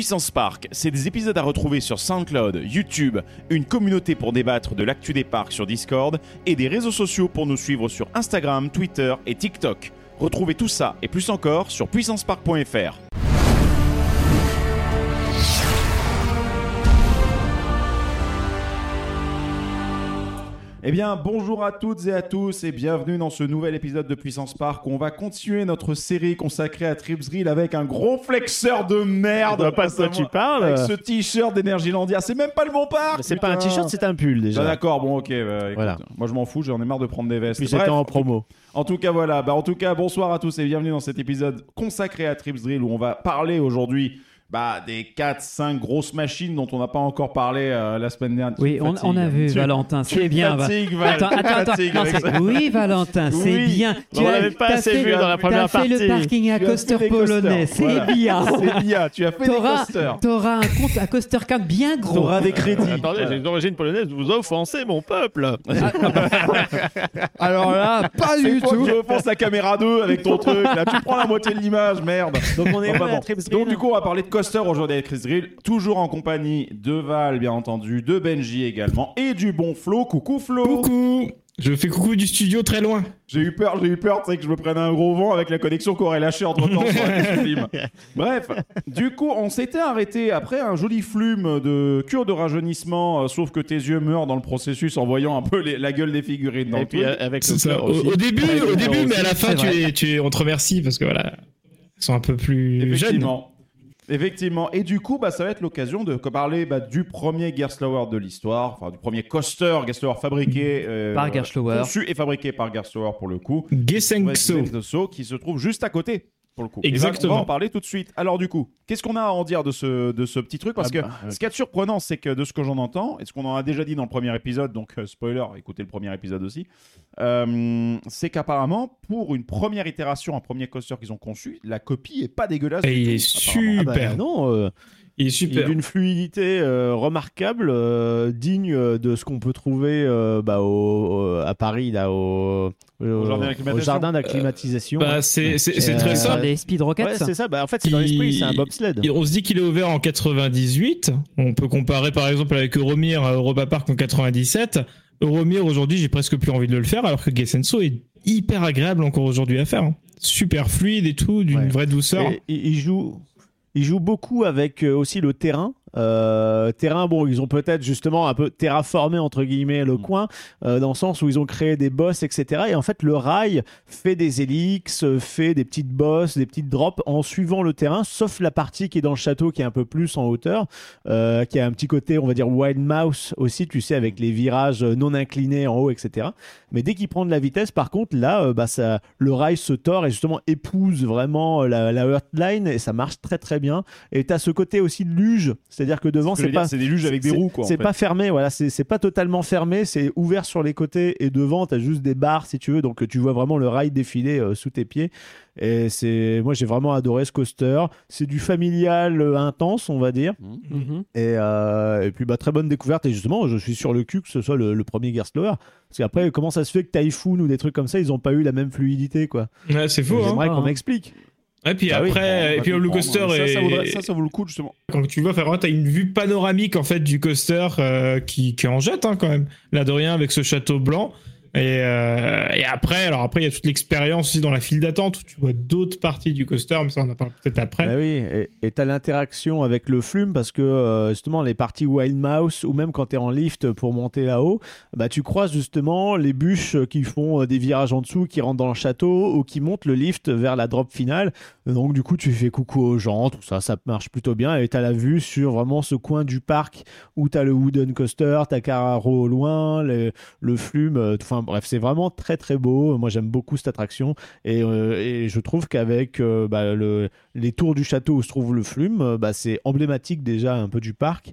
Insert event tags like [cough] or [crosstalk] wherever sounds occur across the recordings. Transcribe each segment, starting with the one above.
Puissance Park, c'est des épisodes à retrouver sur SoundCloud, YouTube, une communauté pour débattre de l'actu des parcs sur Discord et des réseaux sociaux pour nous suivre sur Instagram, Twitter et TikTok. Retrouvez tout ça et plus encore sur puissancepark.fr. Eh bien, bonjour à toutes et à tous et bienvenue dans ce nouvel épisode de Puissance Park où on va continuer notre série consacrée à Tripsdrill avec un gros flexeur de merde. pas de quoi tu parles. Avec ce t-shirt d'Energylandia. C'est même pas le bon parc. C'est pas un t-shirt, c'est un pull Ah, déjà. D'accord, bon, ok. bah, écoute, Voilà. Moi, je m'en fous, j'en ai marre de prendre des vestes. Puis c'était en promo. en tout cas, voilà. Bah, en tout cas, bonsoir à tous et bienvenue dans cet épisode consacré à Trips Drill où on va parler aujourd'hui bah, des 4-5 grosses machines dont on n'a pas encore parlé euh, la semaine dernière. Oui, Tu on, a vu, Tu- Valentin, tu c'est bien. Va- fatigues, Val, Attends, tu attends, attends. Non. Oui, Valentin, c'est Oui. bien. On l'avait pas assez vu dans la première T'as fait le partie. parking à Tu as coaster des polonais, c'est voilà. bien. C'est bien, tu as fait des T'auras coasters. t'auras un compte à coaster card bien gros. T'auras des crédits. Attendez, Voilà. j'ai une origine polonaise, vous offensez mon peuple. [laughs] Alors là, pas C'est du tout. qui repense la caméra 2 avec ton truc. Là, tu prends la moitié de l'image, merde. Donc on est Donc du coup, on va parler de coaster aujourd'hui avec Chris Drill, toujours en compagnie de Val, bien entendu, de Benji également, et du bon Flo. Coucou Flo. Coucou Je fais coucou du studio très loin. J'ai eu peur, j'ai eu peur, tu sais, que je me prenne un gros vent avec la connexion qu'aurait lâché entre temps sur la film. [laughs] Bref, du coup, on s'était arrêté après un joli flume de cure de rajeunissement, euh, sauf que tes yeux meurent dans le processus en voyant un peu les- la gueule des figurines dans Et le puis truc. euh, avec C'est le ça. Au, début, Avec au début, mais à la fin, tu es, tu es, on te remercie parce que voilà, ils sont un peu plus jeunes. Effectivement. Effectivement. Et du coup, bah, ça va être l'occasion de parler bah, du premier Gerstlauer de l'histoire, enfin du premier coaster Gerstlauer fabriqué euh, Par Gerstlauer. conçu et fabriqué par Gerstlauer pour le coup. Gerstlauer, qui se trouve juste à côté pour le coup. Exactement. on va en parler tout de suite. Alors du coup, qu'est-ce qu'on a à en dire de ce, de ce petit truc? Parce Ah que bah, ce qui est surprenant, c'est que de ce que j'en entends, et ce qu'on en a déjà dit dans le premier épisode, donc euh, spoiler, écoutez le premier épisode aussi, euh, c'est qu'apparemment, pour une première itération, un premier coaster qu'ils ont conçu, la copie est pas dégueulasse. Et du il tout, est apparemment. Ah bah, super. non, euh, Il est il est super. d'une fluidité euh, remarquable, euh, digne de ce qu'on peut trouver euh, bah, au, au- à Paris, là, au, au- jardin au jardin d'acclimatation. Bah, c'est euh, très simple. les speed rockets. ouais, c'est ça. Bah, en fait, c'est dans l'esprit, c'est un bobsled. Et On se dit qu'il est ouvert en 98. On peut comparer par exemple avec Euromir à Europa Park en 97. Euromir aujourd'hui, j'ai presque plus envie de le faire, alors que Gesenso est hyper agréable encore aujourd'hui à faire. hein. Super fluide et tout, d'une Ouais. vraie douceur. Et il joue, il joue beaucoup avec euh, aussi le terrain. Euh, terrain, bon, ils ont peut-être justement un peu terraformé entre guillemets le Mm. coin, euh, dans le sens où ils ont créé des bosses, etc. Et en fait, le rail fait des hélix, euh, fait des petites bosses, des petites drops en suivant le terrain, sauf la partie qui est dans le château, qui est un peu plus en hauteur, euh, qui a un petit côté, on va dire, wild mouse aussi, tu sais, avec les virages non inclinés en haut, etc. Mais dès qu'il prend de la vitesse, par contre, là, bah, ça, le rail se tord et justement épouse vraiment la, la Earthline et ça marche très très bien. Et tu as ce côté aussi de luge, c'est-à-dire que devant, c'est pas. c'est des luges avec des roues, quoi. C'est pas fermé, voilà, c'est pas totalement fermé, c'est ouvert sur les côtés et devant, tu as juste des barres si tu veux, donc tu vois vraiment le rail défiler euh, sous tes pieds. Et c'est, moi j'ai vraiment adoré ce coaster. C'est du familial euh, intense, on va dire. Mhm. Et, euh, et puis bah, très bonne découverte. Et justement, je suis sur le cul que ce soit le, le premier Gerstlauer. Parce qu'après, comment ça se fait que Typhoon ou des trucs comme ça, ils n'ont pas eu la même fluidité quoi? Ouais, c'est faux. Hein. J'aimerais Ah, qu'on hein. m'explique. Et puis Bah oui, après, On et va puis le coaster ça, est... ça, vaudrait- ça, ça vaut le coup justement. quand tu vois, vraiment, t'as une vue panoramique en fait du coaster euh, qui, qui en jette hein, quand même. Là de rien avec ce château blanc. Et, euh, et après, alors après, il y a toute l'expérience aussi dans la file d'attente où tu vois d'autres parties du coaster, mais ça on en parle peut-être après. Bah et- tu as l'interaction avec le flume parce que euh, justement, les parties Wild Mouse ou même quand tu es en lift pour monter là-haut, bah, tu croises justement les bûches qui font euh, des virages en dessous, qui rentrent dans le château ou qui montent le lift vers la drop finale. Donc, du coup, tu fais coucou aux gens, tout ça, ça marche plutôt bien. Et tu as la vue sur vraiment ce coin du parc où tu as le Wooden Coaster, tu as Carraro au loin, le, le flume. euh, Enfin, bref, c'est vraiment très très beau. Moi, j'aime beaucoup cette attraction. Et, euh, et je trouve qu'avec euh, bah, le, les tours du château où se trouve le flume, euh, bah, c'est emblématique déjà un peu du parc.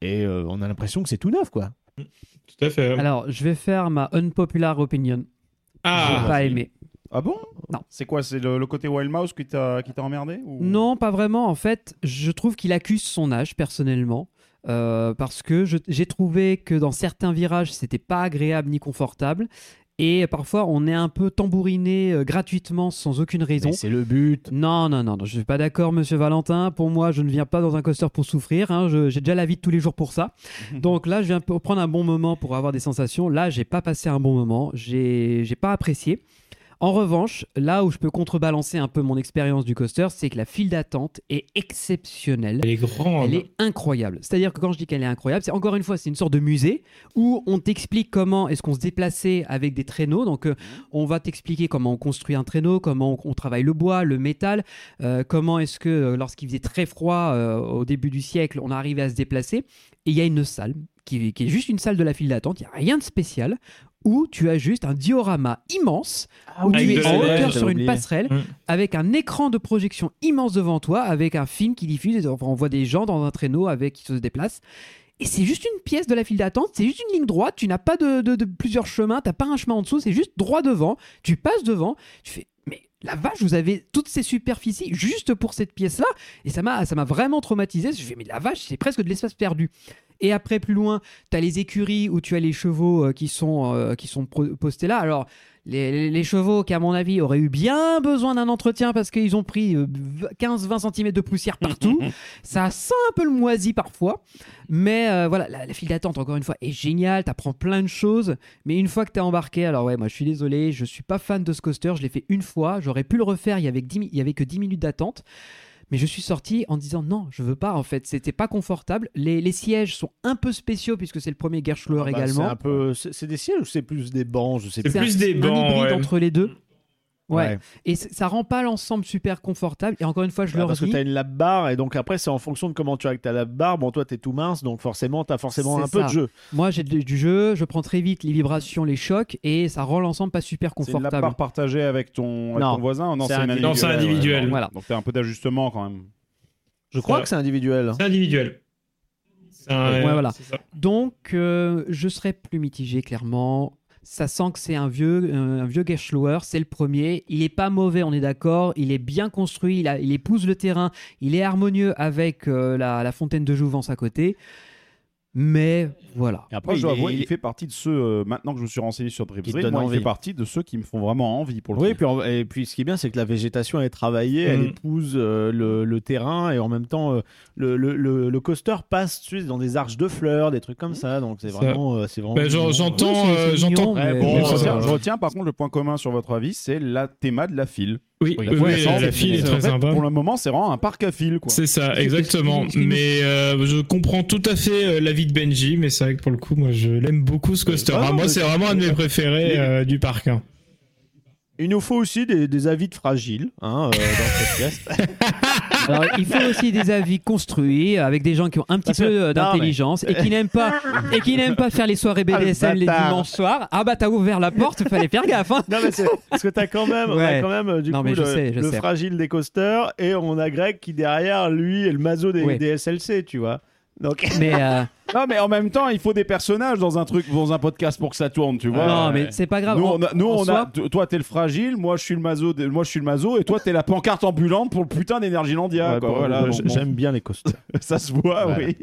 Et euh, on a l'impression que c'est tout neuf, quoi. Tout à fait. Alors, je vais faire ma unpopular opinion. ah, J'ai pas aimé. Ah bon? Non. C'est quoi? C'est le, le côté Wild Mouse qui t'a qui t'a emmerdé ou... Non, pas vraiment. En fait, je trouve qu'il accuse son âge, personnellement. Euh, parce que j'ai trouvé que dans certains virages, c'était pas agréable ni confortable. et parfois on est un peu tambouriné euh, gratuitement sans aucune raison. C'est le but. Non, non, non, non, je suis pas d'accord, monsieur Valentin. Pour moi, je ne viens pas dans un coaster pour souffrir. hein. J'ai déjà la vie de tous les jours pour ça. [laughs] Donc là, je viens prendre un bon moment pour avoir des sensations. Là, j'ai pas passé un bon moment. J'ai pas apprécié. En revanche, là où je peux contrebalancer un peu mon expérience du coaster, c'est que la file d'attente est exceptionnelle. Elle est grande. Elle est incroyable. C'est-à-dire que quand je dis qu'elle est incroyable, c'est encore une fois, c'est une sorte de musée où on t'explique comment est-ce qu'on se déplaçait avec des traîneaux. Donc, euh, on va t'expliquer comment on construit un traîneau, comment on, on travaille le bois, le métal, euh, comment est-ce que euh, lorsqu'il faisait très froid euh, au début du siècle, on arrivait à se déplacer. Et il y a une salle qui, qui est juste une salle de la file d'attente. Il n'y a rien de spécial. Où tu as juste un diorama immense où Avec tu es en hauteur sur une passerelle Mm. avec un écran de projection immense devant toi, avec un film qui diffuse. Enfin, on voit des gens dans un traîneau avec qui se déplacent. Et c'est juste une pièce de la file d'attente, c'est juste une ligne droite, tu n'as pas de, de- de plusieurs chemins, tu n'as pas un chemin en dessous, c'est juste droit devant, tu passes devant, tu fais, la vache, vous avez toutes ces superficies juste pour cette pièce-là, et ça m'a vraiment traumatisé, je fais, mais la vache, c'est presque de l'espace perdu. Et après, plus loin, tu as les écuries où tu as les chevaux euh, qui sont, euh, qui sont postés là. Alors, les, les- chevaux qui, à mon avis, auraient eu bien besoin d'un entretien parce qu'ils ont pris euh, 15-20 cm de poussière partout. [laughs] ça sent un peu le moisi parfois. Mais euh, voilà, la, la file d'attente, encore une fois, est géniale. Tu apprends plein de choses. Mais une fois que tu es embarqué, alors ouais, moi je suis désolé, je suis pas fan de ce coaster. Je l'ai fait une fois. J'aurais pu le refaire. Il y avait, que 10 mi- il y avait que 10 minutes d'attente. Mais je suis sorti en disant non, je veux pas en fait. C'était pas confortable. Les, les sièges sont un peu spéciaux puisque c'est le premier Gerschloer Ah bah, C'est également. un peu. C'est c'est des ciels ou c'est plus des bancs? Je sais C'est plus. un- plus des un bancs, hybride ouais. entre les deux. Ouais. Ouais. Et ça rend pas l'ensemble super confortable. Et encore une fois, je Bah, leur parce que tu as une lap bar et donc après c'est en fonction de comment tu as avec ta lap bar. Bon toi t'es tout mince donc forcément t'as forcément C'est un peu de jeu. Moi, j'ai du jeu, je prends très vite les vibrations, les chocs, et ça rend l'ensemble pas super C'est une lap confortable. bar partagée avec ton, avec Non. ton voisin Non, C'est une Non, individuel. ouais. Voilà. Donc t'as un peu d'ajustement quand même. Je crois que c'est individuel. C'est individuel. Un- Ouais, voilà. Donc, euh, je serais plus mitigé, clairement. Ça sent que c'est un vieux, euh, un vieux Gerschloer, c'est le premier. Il est pas mauvais, on est d'accord. Il est bien construit, il, épouse le terrain, il est harmonieux avec euh, la fontaine de Jouvence à côté. Mais voilà. Et après Moi, je dois avouer, il- il fait partie de ceux, euh, maintenant que je me suis renseigné sur donne moi, il fait partie de ceux qui me font vraiment envie pour le Oui, coup. puis en- et puis ce qui est bien, c'est que la végétation est travaillée, elle Mm. épouse euh, le, le terrain et en même temps, euh, le, le, le, le coaster passe tu sais, dans des arches de fleurs, des trucs comme ça. Donc c'est vraiment, euh, c'est vraiment. Bah, mignon. j'entends, euh, j'entends. Ouais, Bon, je retiens, par contre le point commun sur votre avis, c'est la théma de la file. Oui, Oui, oui, la oui, file, la c'est- file est en très fait, sympa. Pour le moment, c'est vraiment un parc à fil. Quoi. C'est ça, exactement. Mais euh, je comprends tout à fait euh, l'avis de Benji, mais c'est vrai que pour le coup, moi, je l'aime beaucoup ce coaster. Ah non, moi, c'est vraiment un de mes préférés euh, du parc. hein. Il nous faut aussi des, des avis de fragiles hein, euh, dans cette pièce. [laughs] Alors, il faut aussi des avis construits avec des gens qui ont un petit Parce peu euh, d'intelligence et qui n'aiment pas et qui n'aiment pas faire les soirées Ah, le BDSM les bâtard. dimanches soirs. Ah bah t'as ouvert la porte, fallait faire gaffe. hein. non mais c'est parce que t'as quand même, on a Ouais. quand même euh, du Non, coup le, sais, le fragile des coasters et on a Greg qui derrière lui est le mazo des, Ouais. des SLC, tu vois. Donc Mais euh, Non, mais en même temps, il faut des personnages dans un truc, dans un podcast pour que ça tourne, tu vois. non, mais c'est pas grave. Nous, on a, nous, en on a- soi, t- toi, t'es le fragile, moi, je suis le mazo, de- moi, je suis le mazo, et toi, t'es la pancarte ambulante pour le putain d'énergie-landia. ouais, quoi, bon, voilà, donc, bon, j'aime bien les coasters. [laughs] ça se voit, oui.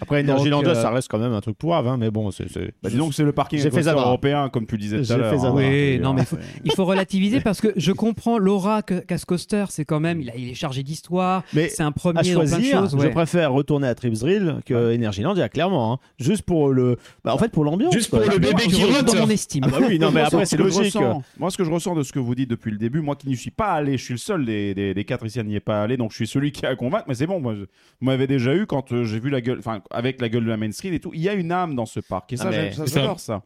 Après Energylandia, euh, ça reste quand même un truc pourrave, hein, mais bon, c'est. c'est- Bah, dis donc, c'est le parking J'ai fait européen, comme tu disais tout J'ai à fait l'heure. hein. Oui, non, mais faut- il faut relativiser [laughs] parce que je comprends l'aura que- qu'a ce coaster. C'est quand même, il, a- il est chargé d'histoire. Mais C'est un à premier dans plein de choisir, choses. je ouais. préfère retourner à Tripsdrill que Energylandia, clairement. hein. Juste pour le, bah, en fait, pour l'ambiance. Juste quoi. pour le bébé qui remonte dans rote. mon estime. Ah bah oui, non, [laughs] mais Moi, après, ce c'est que je logique. ressens- Moi, ce que je ressens de ce que vous dites depuis le début, moi qui n'y suis pas allé, je suis le seul des, des, des quatre ici à n'y est pas allé, donc je suis celui qui a à convaincre, mais c'est bon, moi, je- vous m'avez déjà eu quand euh, j'ai vu la gueule, enfin, avec la gueule de la Main Street et tout, il y a une âme dans ce parc, et ça, Ah, ça, c'est ça. j'adore ça.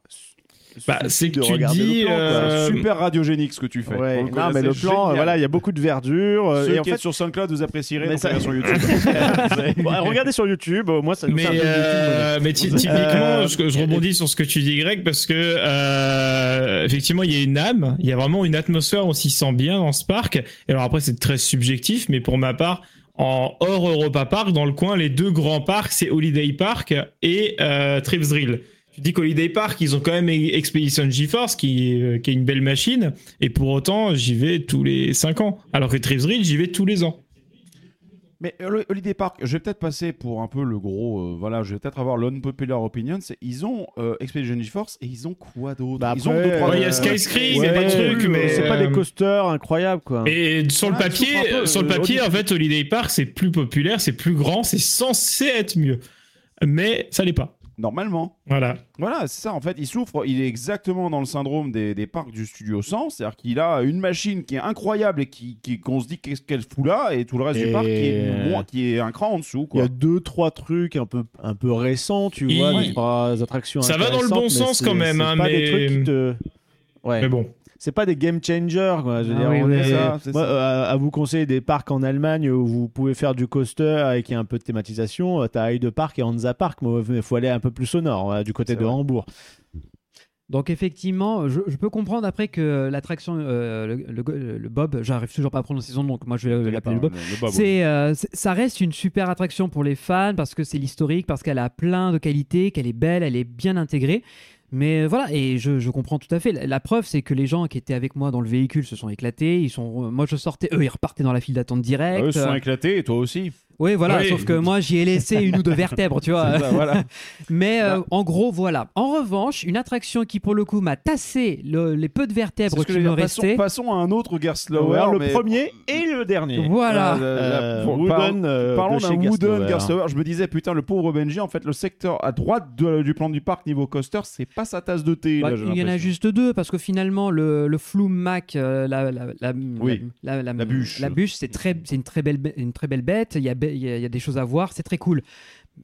Bah, c'est que de tu dis. plan, euh, Super radiogénique ce que tu fais. Ouais, non, mais le plan, génial. voilà, il y a beaucoup de verdure. euh, Ceux et en qui fait, êtes sur SoundCloud, vous apprécierez, Mais donc ça- regardez sur YouTube. [laughs] Bon, regardez sur YouTube, moi ça nous Mais, fait un euh, mais ty- typiquement, Euh, je, je rebondis sur ce que tu dis, Greg, parce que euh, effectivement, il y a une âme, il y a vraiment une atmosphère, on s'y sent bien dans ce parc. Et alors après, c'est très subjectif, mais pour ma part, en hors Europa Park, dans le coin, les deux grands parcs, c'est Holiday Park et euh, Tripsdrill. Tu dis qu'Holiday Park, ils ont quand même Expedition GeForce, qui, est- qui est une belle machine, et pour autant, j'y vais tous les 5 ans. Alors que Tripsdrill, j'y vais tous les ans. Mais euh, Holiday Park, je vais peut-être passer pour un peu le gros. euh, voilà, je vais peut-être avoir l'unpopular opinion. C'est ils ont euh, Expedition GeForce et ils ont quoi d'autre? Bah Ils ont deux, trois il y a euh, Skyscream, Ouais, il y a des trucs, mais. c'est pas des euh, coasters incroyables quoi. Et sur le papier, peu, sur le euh, papier, en fait, Holiday Park, c'est plus populaire, c'est plus grand, c'est censé être mieux. Mais ça l'est pas. Normalement. Voilà. Voilà, c'est ça. En fait, il souffre. Il est exactement dans le syndrome des, des parcs du Studio 100. C'est-à-dire qu'il a une machine qui est incroyable et qui qui- qu'on se dit qu'est-ce qu'elle fout là, et tout le reste Et- du parc qui est, moins- qui est un cran en dessous. Il y Quoi. a deux trois trucs un peu un peu récents, tu Il- vois, deux, trois attractions. Ça va dans le bon intéressantes, mais sens c'est- quand même, c'est hein, pas mais- des trucs qui te Ouais. Mais bon. C'est pas des game changers, quoi. Je veux Ah dire, oui, on est- ça, c'est Moi, ça. euh, à vous conseiller des parcs en Allemagne où vous pouvez faire du coaster et qui a un peu de thématisation. euh, T'as Heide Park et Hansa Park, mais il faut aller un peu plus au nord, voilà, du côté de vrai. Hambourg. Donc effectivement, je, je peux comprendre après que l'attraction, euh, le, le- le Bob, j'arrive toujours pas à prononcer son nom, donc moi je vais l'appeler le Bob. Le Bob, oui. C'est, euh, c'est- ça reste une super attraction pour les fans parce que c'est l'historique, parce qu'elle a plein de qualités, qu'elle est belle, elle est bien intégrée. Mais voilà, et je, je comprends tout à fait. La, la preuve, c'est que les gens qui étaient avec moi dans le véhicule se sont éclatés. Ils sont, euh, moi, je sortais, eux, ils repartaient dans la file d'attente Ah, direct. Eux se sont Euh, éclatés et toi aussi. Oui, voilà, Oui. sauf que moi, j'y ai laissé une ou deux [laughs] vertèbres, tu vois. Ça, voilà. [laughs] Mais euh, en gros, voilà. En revanche, une attraction qui, pour le coup, m'a tassé le- les peu de vertèbres qui je me. Passons, restaient. passons à un autre Gerstlauer. Le mais- premier et le dernier. Voilà. Euh, pour- Wooden, euh, Parlons de d'un chez Wooden Gerstlauer. Je me disais, putain, le pauvre Benji, en fait, le secteur à droite de- du plan du parc niveau coaster, c'est pas sa tasse de thé. Bah, là, il y en a juste deux parce que finalement le, le Flume Mac, euh, la, la, la, Oui. la, la- La bûche. la bûche, c'est une très belle, une très belle bête. Il y a, be- il y a, il y a des choses à voir, c'est très cool.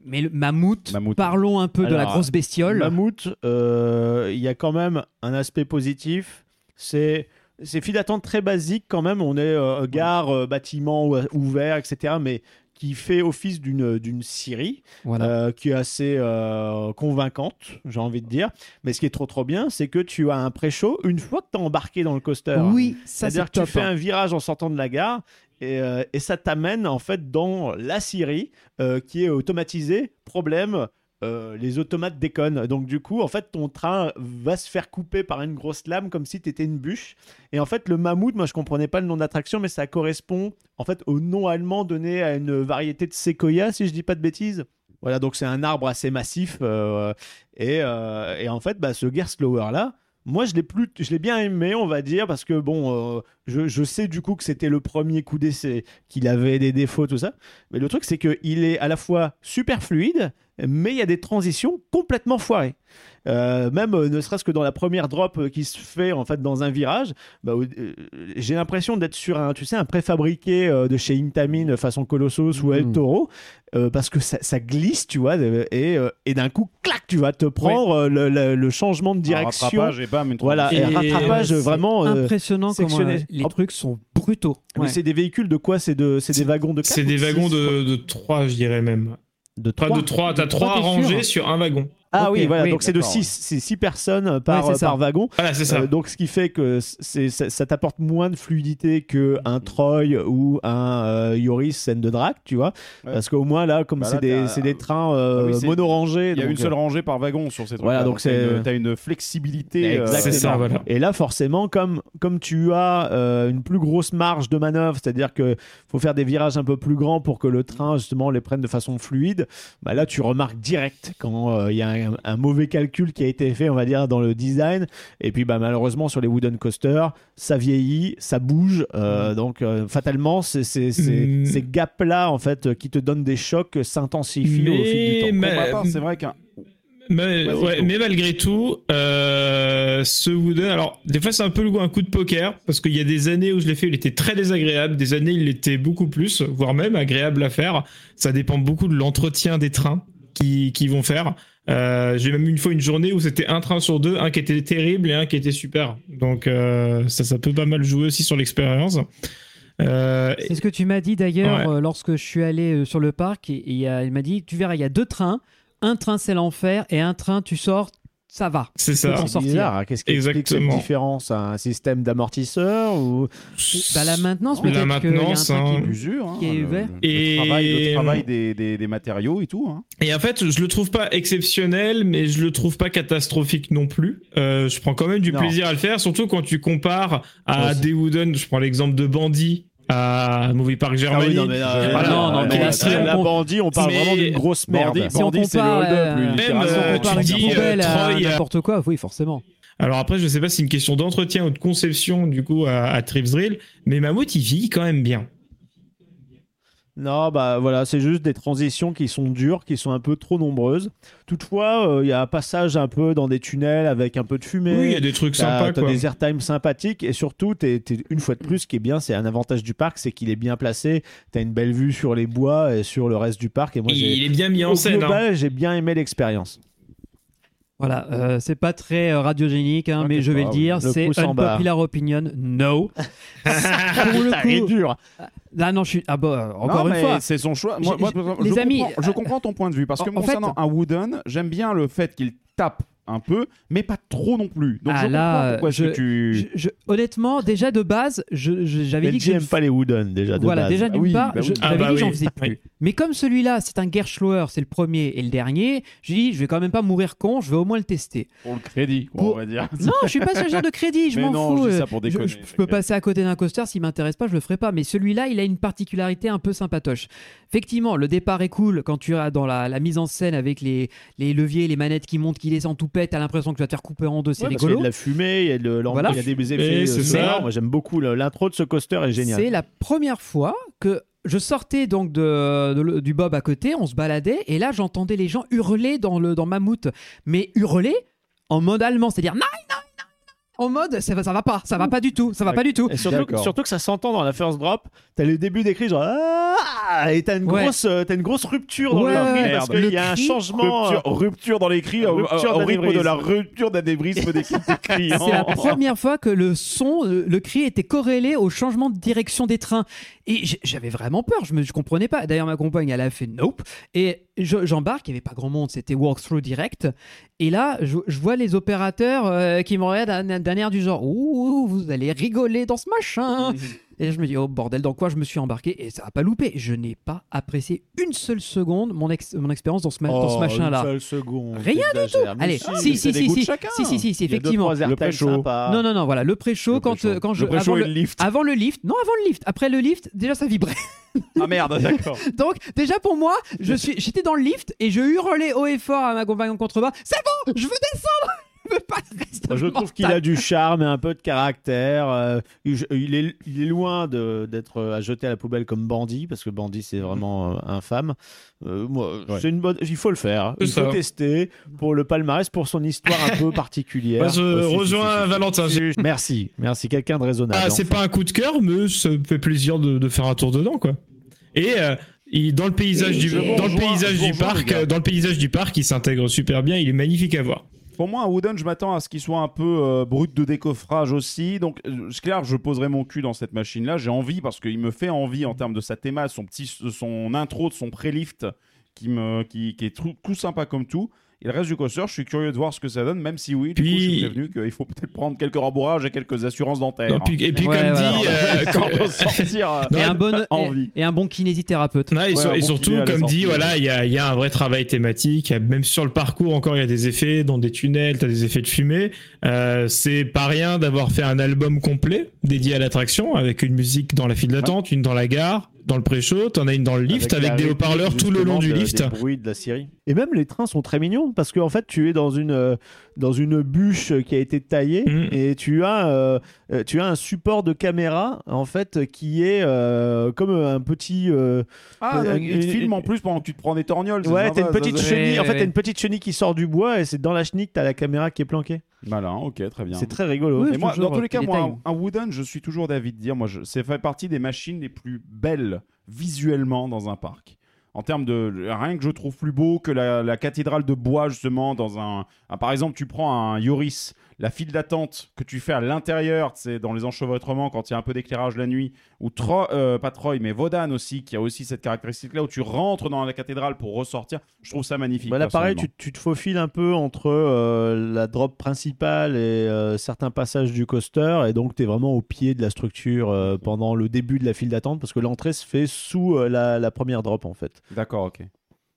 Mais le mammouth, Mammouth. parlons un peu de la grosse bestiole. Mammouth, euh, il y a quand même un aspect positif. C'est c'est file d'attente très basique quand même. On est euh, gare, euh, bâtiment ou- ouvert, etc. Mais qui fait office d'une d'une scierie Voilà. euh, qui est assez euh, convaincante, j'ai envie de dire. Mais ce qui est trop trop bien, c'est que tu as un pré-show une fois que tu embarqué dans le coaster. oui, ça C'est-à-dire c'est que tu fais un virage en sortant de la gare et, euh, et ça t'amène en fait dans la Syrie qui est automatisée. Problème, euh, les automates déconnent. Donc du coup, en fait, ton train va se faire couper par une grosse lame comme si tu étais une bûche. Et en fait, le mammouth, moi je comprenais pas le nom d'attraction, mais ça correspond en fait au nom allemand donné à une variété de séquoia, si je dis pas de bêtises. Voilà, donc c'est un arbre assez massif. euh, et, euh, et en fait, bah, ce Gerstlauer là, moi je l'ai plus, je l'ai bien aimé, on va dire, parce que bon, je, je sais du coup que c'était le premier coup d'essai, qu'il avait des défauts, tout ça. Mais le truc, c'est qu'il est à la fois super fluide, mais il y a des transitions complètement foirées. Euh, même euh, ne serait-ce que dans la première drop euh, qui se fait en fait dans un virage, bah, euh, j'ai l'impression d'être sur un, tu sais, un préfabriqué euh, de chez Intamin façon Colossus ou El Mhm. Toro, euh, parce que ça, ça glisse, tu vois, et, euh, et d'un coup, clac, tu vas te prendre le, le- le changement de Un direction. rattrapage et bam, une Voilà, et, Et- rattrapage vraiment. euh, Impressionnant comment euh, les Oh. trucs sont brutaux. mais Ouais. c'est des véhicules de quoi? C'est de, c'est des wagons de. C'est des wagons de, de 3, je dirais même. De trois de 3, t'as De trois, 3 t'es rangés sûr sur un wagon. Ah oui, voilà, oui, donc c'est de d'accord, 6 c'est six personnes par, Ouais, c'est ça. par wagon. Voilà, c'est ça. Euh, donc ce qui fait que c'est, ça, ça t'apporte moins de fluidité que un Troy ou un euh, Yoris scène de Drac, tu vois. Ouais. Parce qu'au moins là, comme Bah c'est, là, des, c'est des trains euh, Ah oui, c'est- monorangés. Il y a donc, une seule euh, rangée par wagon sur ces trucs. Voilà, donc t'as c'est- une, t'as une flexibilité. euh, Exactement. C'est ça, voilà. Et là, forcément, comme, comme tu as euh, une plus grosse marge de manœuvre, c'est-à-dire qu'il faut faire des virages un peu plus grands pour que le train, justement, les prenne de façon fluide, bah là, tu remarques direct quand euh, il y a un, un mauvais calcul qui a été fait, on va dire, dans le design. Et puis, bah, malheureusement, sur les wooden coasters, ça vieillit, ça bouge. euh, Donc, euh, fatalement, c'est, c'est- c'est- Mm. ces gaps-là, en fait, qui te donnent des chocs s'intensifient au Mais- fil du temps. Pour mais- ma part, c'est vrai qu'un. Mais, ouais, mais malgré tout, euh, ce Wooden, alors des fois c'est un peu le goût, un coup de poker, parce qu'il y a des années où je l'ai fait, il était très désagréable, des années il était beaucoup plus, voire même agréable à faire. Ça dépend beaucoup de l'entretien des trains qui, qui vont faire. Euh, J'ai même une fois une journée où c'était un train sur deux, un qui était terrible et un qui était super. Donc euh, ça, ça peut pas mal jouer aussi sur l'expérience. Euh, C'est ce que tu m'as dit d'ailleurs Ouais. euh, lorsque je suis allé sur le parc et, il m'a dit tu verras il y a deux trains un train c'est l'enfer et un train tu sors ça va c'est ça. C'est sortir. bizarre. hein. Qu'est-ce qui explique cette différence Un système d'amortisseur ou bah, la maintenance La peut-être qu'il y a un maintenance, qui hein. L'usure, hein, Qui est le- ouvert. le, Et- travail, le travail des, des, des matériaux et tout. Hein. Et en fait, je le trouve pas exceptionnel, mais je le trouve pas catastrophique non plus. Euh, je prends quand même du Non. plaisir à le faire, surtout quand tu compares à aussi. des Wooden. Je prends l'exemple de Bandy. À Movie Park Germany. Ah oui, non, mais là, Voilà, non, non, mais qui est là, très- c'est- la on- bandit, on parle Mais- vraiment d'une grosse merde. Bandit, Si on Bandit, c'est le compare, hold-up, euh, lui, même. Si on euh, tu dis, euh, Troy, euh, n'importe quoi, oui, forcément. Alors après, je sais pas si c'est une question d'entretien ou de conception du coup à, à Trips Drill, mais Mammouth il vit quand même bien. Non, bah voilà, c'est juste des transitions qui sont dures, qui sont un peu trop nombreuses. Toutefois, euh, il y a un passage un peu dans des tunnels avec un peu de fumée. Oui, il y a des trucs sympas t'as des airtime sympathiques et surtout, t'es- t'es- une fois de plus, ce qui est bien, c'est un avantage du parc, c'est qu'il est bien placé. T'as une belle vue sur les bois et sur le reste du parc. Et moi, il est bien mis en scène. hein. j'ai bien aimé l'expérience. Voilà, euh, c'est pas très euh, radiogénique, hein, mais je vais le dire, oui. Le c'est unpopular opinion, no. [laughs] Pour le est coup, dur. là non, je suis ah bah, encore Non, une mais fois. c'est son choix. Moi, moi, les je amis, comprends, je comprends ton point de vue parce que en- en concernant fait- un Wooden, j'aime bien le fait qu'il tape un peu, mais pas trop non plus. Donc Ah, je là, comprends pourquoi est-ce je- que tu. Je- je- honnêtement, déjà de base, j'avais dit que je j'aime pas les Wooden déjà de voilà, base. déjà d'une oui, part, bah. Ah j'avais bah dit que j'en faisais plus. Mais comme celui-là, c'est un Gerschloer, c'est le premier et le dernier, j'ai dit, je vais quand même pas mourir con, je vais au moins le tester. Pour le crédit, quoi, Pour- on va dire. Non, je suis pas ce genre de crédit, je m'en fous. je dis ça pour je, déconner. je- je peux passer à côté d'un coaster, s'il m'intéresse pas, je le ferai pas. Mais celui-là, il a une particularité un peu sympatoche. Effectivement, le départ est cool quand tu as dans la, la mise en scène avec les, les leviers, les manettes qui montent, qui descendent tout pète, t'as l'impression que tu vas te faire couper en deux, c'est Ouais, parce qu'il y a rigolo. de la fumée, il y a, de l'ambiance, Voilà. il y a des effets Et c'est euh, sonores. Moi, j'aime beaucoup l'intro de ce coaster est génial. C'est la première fois que je sortais donc de, du Bob à côté, on se baladait, et là j'entendais les gens hurler dans, le, dans Mammouth. Mais hurler en mode allemand, c'est-à-dire non. En mode, ça va, ça va pas, ça va pas du tout, ça va pas du tout. Et surtout, que ça s'entend dans la first drop. T'as le début des cris genre ah et t'as une Ouais. grosse, euh, t'as une grosse rupture dans Ouais, le cri parce qu'il y a un changement. Rupture, rupture dans les cris, au- Rupture au, rythme de la rupture d'anévrisme des, des clients. C'est la première fois que le son, le, le cri était corrélé au changement de direction des trains. Et j'avais vraiment peur, je ne je comprenais pas. D'ailleurs, ma compagne, elle a fait nope. Et j'embarque, il n'y avait pas grand monde, c'était walkthrough direct. Et là, je, vois les opérateurs euh, qui me regardent d'un air du genre Ouh, vous allez rigoler dans ce machin. Et je me dis, oh bordel, dans quoi je me suis embarqué Et ça n'a pas loupé. Je n'ai pas apprécié une seule seconde mon, ex- mon expérience dans ce, ma- dans ce Oh, machin-là. Une seule seconde. Rien du tout. Allez, si, si, si, de si, si, si, si, si, effectivement. Le pré-show. Non, non, non, voilà, le pré-show, quand, euh, quand je. Le pré-show avant et le- le lift. Avant le lift, non, avant le lift. Après le lift, déjà ça vibrait. Ah merde, [laughs] d'accord. Donc, déjà pour moi, je suis, j'étais dans le lift et je hurlais haut et fort à ma compagne en contrebas C'est bon, je veux descendre [laughs] Je veux pas rester Moi, je trouve qu'il a du charme et un peu de caractère. euh, il, il est, il est loin d'être euh, à jeter à la poubelle comme Bandit, parce que Bandit, c'est vraiment euh, infâme. Euh, moi, Ouais. c'est une bonne, il faut le faire. Il C'est faut ça. tester pour le palmarès, pour son histoire un peu [laughs] particulière. Je Oh, si, rejoins si, si, si. Valentin. [laughs] Merci, merci. Quelqu'un de raisonnable. Ah, c'est pas un coup de cœur, mais ça me fait plaisir de, de faire un tour dedans, quoi. Et euh, il- dans le paysage du dans le paysage du parc, dans le paysage du parc, il s'intègre super bien. Il est magnifique à voir. Pour moi, un Wooden, je m'attends à ce qu'il soit un peu euh, brut de décoffrage aussi. Donc, euh, c'est clair, je poserai mon cul dans cette machine-là. J'ai envie parce qu'il me fait envie en termes de sa théma, son petit, son intro, de son pré-lift qui me, qui, qui est tout, tout sympa comme tout. Et le reste du coaster, je suis curieux de voir ce que ça donne, même si oui, du Puis- coup, je suis prévenu qu'il faut peut-être prendre quelques rembourrages et quelques assurances dentaires. Et puis, et puis Ouais, comme dit, euh, [laughs] Quand on [laughs] sortir, euh, Et un, bon, [laughs] envie. et, et un bon kinésithérapeute. Ouais, et, Ouais, sur- un et bon surtout, comme dit, voilà, il y a, il y a un vrai travail thématique. Même sur le parcours, encore, il y a des effets dans des tunnels, t'as des effets de fumée. Euh, c'est pas rien d'avoir fait un album complet dédié à l'attraction, avec une musique dans la file d'attente, une dans la gare, dans le pré-show, t'en as une dans le lift, avec, des haut-parleurs tout le long du de- lift. Des bruits de la Syrie. Et même les trains sont très mignons parce qu'en fait tu es dans une euh, dans une bûche qui a été taillée Mm. et tu as euh, euh, tu as un support de caméra en fait qui est euh, comme un petit euh, Ah, Euh, il te filme en plus pendant que tu te prends des torgnoles. ouais t'as une petite chenille en fait t'as une petite chenille qui sort du bois et c'est dans la chenille que t'as la caméra qui est planquée Malin, ok, très bien. c'est très rigolo Oui, Et moi, dans tous les cas, moi, un, Wooden, je suis toujours d'avis de dire, moi, je, c'est fait partie des machines les plus belles visuellement dans un parc. En termes de rien que je trouve plus beau que la, la cathédrale de bois justement dans un, un- par exemple tu prends un Yoris la file d'attente que tu fais à l'intérieur c'est dans les enchevêtrements quand il y a un peu d'éclairage la nuit ou Tro- euh, pas Troy mais Vodan aussi qui a aussi cette caractéristique là où tu rentres dans la cathédrale pour ressortir. Je trouve ça magnifique Bah là, pareil, tu, te faufiles un peu entre euh, la drop principale et euh, certains passages du coaster, et donc tu es vraiment au pied de la structure pendant le début de la file d'attente, parce que l'entrée se fait sous la, la première drop en fait. d'accord ok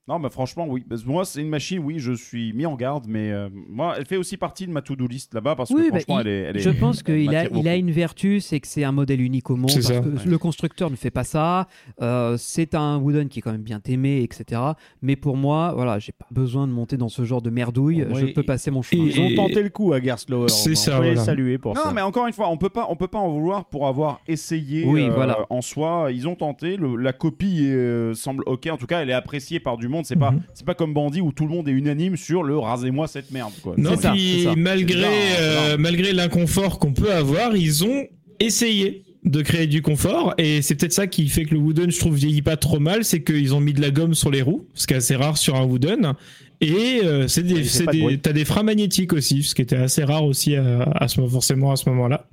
Non, mais franchement, oui. Moi, c'est une machine, oui, je suis mis en garde, mais euh, moi, elle fait aussi partie de ma to-do list là-bas parce que bah, franchement, il- elle est. elle est- Je pense qu'il [laughs] a, il a une vertu, c'est que c'est un modèle unique au monde. C'est Parce ça. que Ouais. le constructeur ne fait pas ça. Euh, c'est un Wooden qui est quand même bien aimé, etc. Mais pour moi, voilà, j'ai pas besoin de monter dans ce genre de merdouille. Oh, je peux passer mon chemin. Et- Ils ont tenté le coup à Gerstlauer. C'est on ça, les saluer pour Non, ça. mais encore une fois, on peut pas, on peut pas en vouloir pour avoir essayé. Oui, euh, voilà. En soi, ils ont tenté. le- la copie euh, semble ok. En tout cas, elle est appréciée par du monde. C'est pas, Mhm. c'est pas comme Bandit où tout le monde est unanime sur le rasez-moi cette merde. Quoi. Non, C'est ça, puis c'est ça. malgré, C'est ça, euh, malgré l'inconfort qu'on peut avoir, ils ont essayé de créer du confort et c'est peut-être ça qui fait que le Wooden je trouve vieillit pas trop mal c'est qu'ils ont mis de la gomme sur les roues ce qui est assez rare sur un Wooden et euh, c'est des, c'est de des- t'as des freins magnétiques aussi ce qui était assez rare aussi à, à ce, forcément à ce moment-là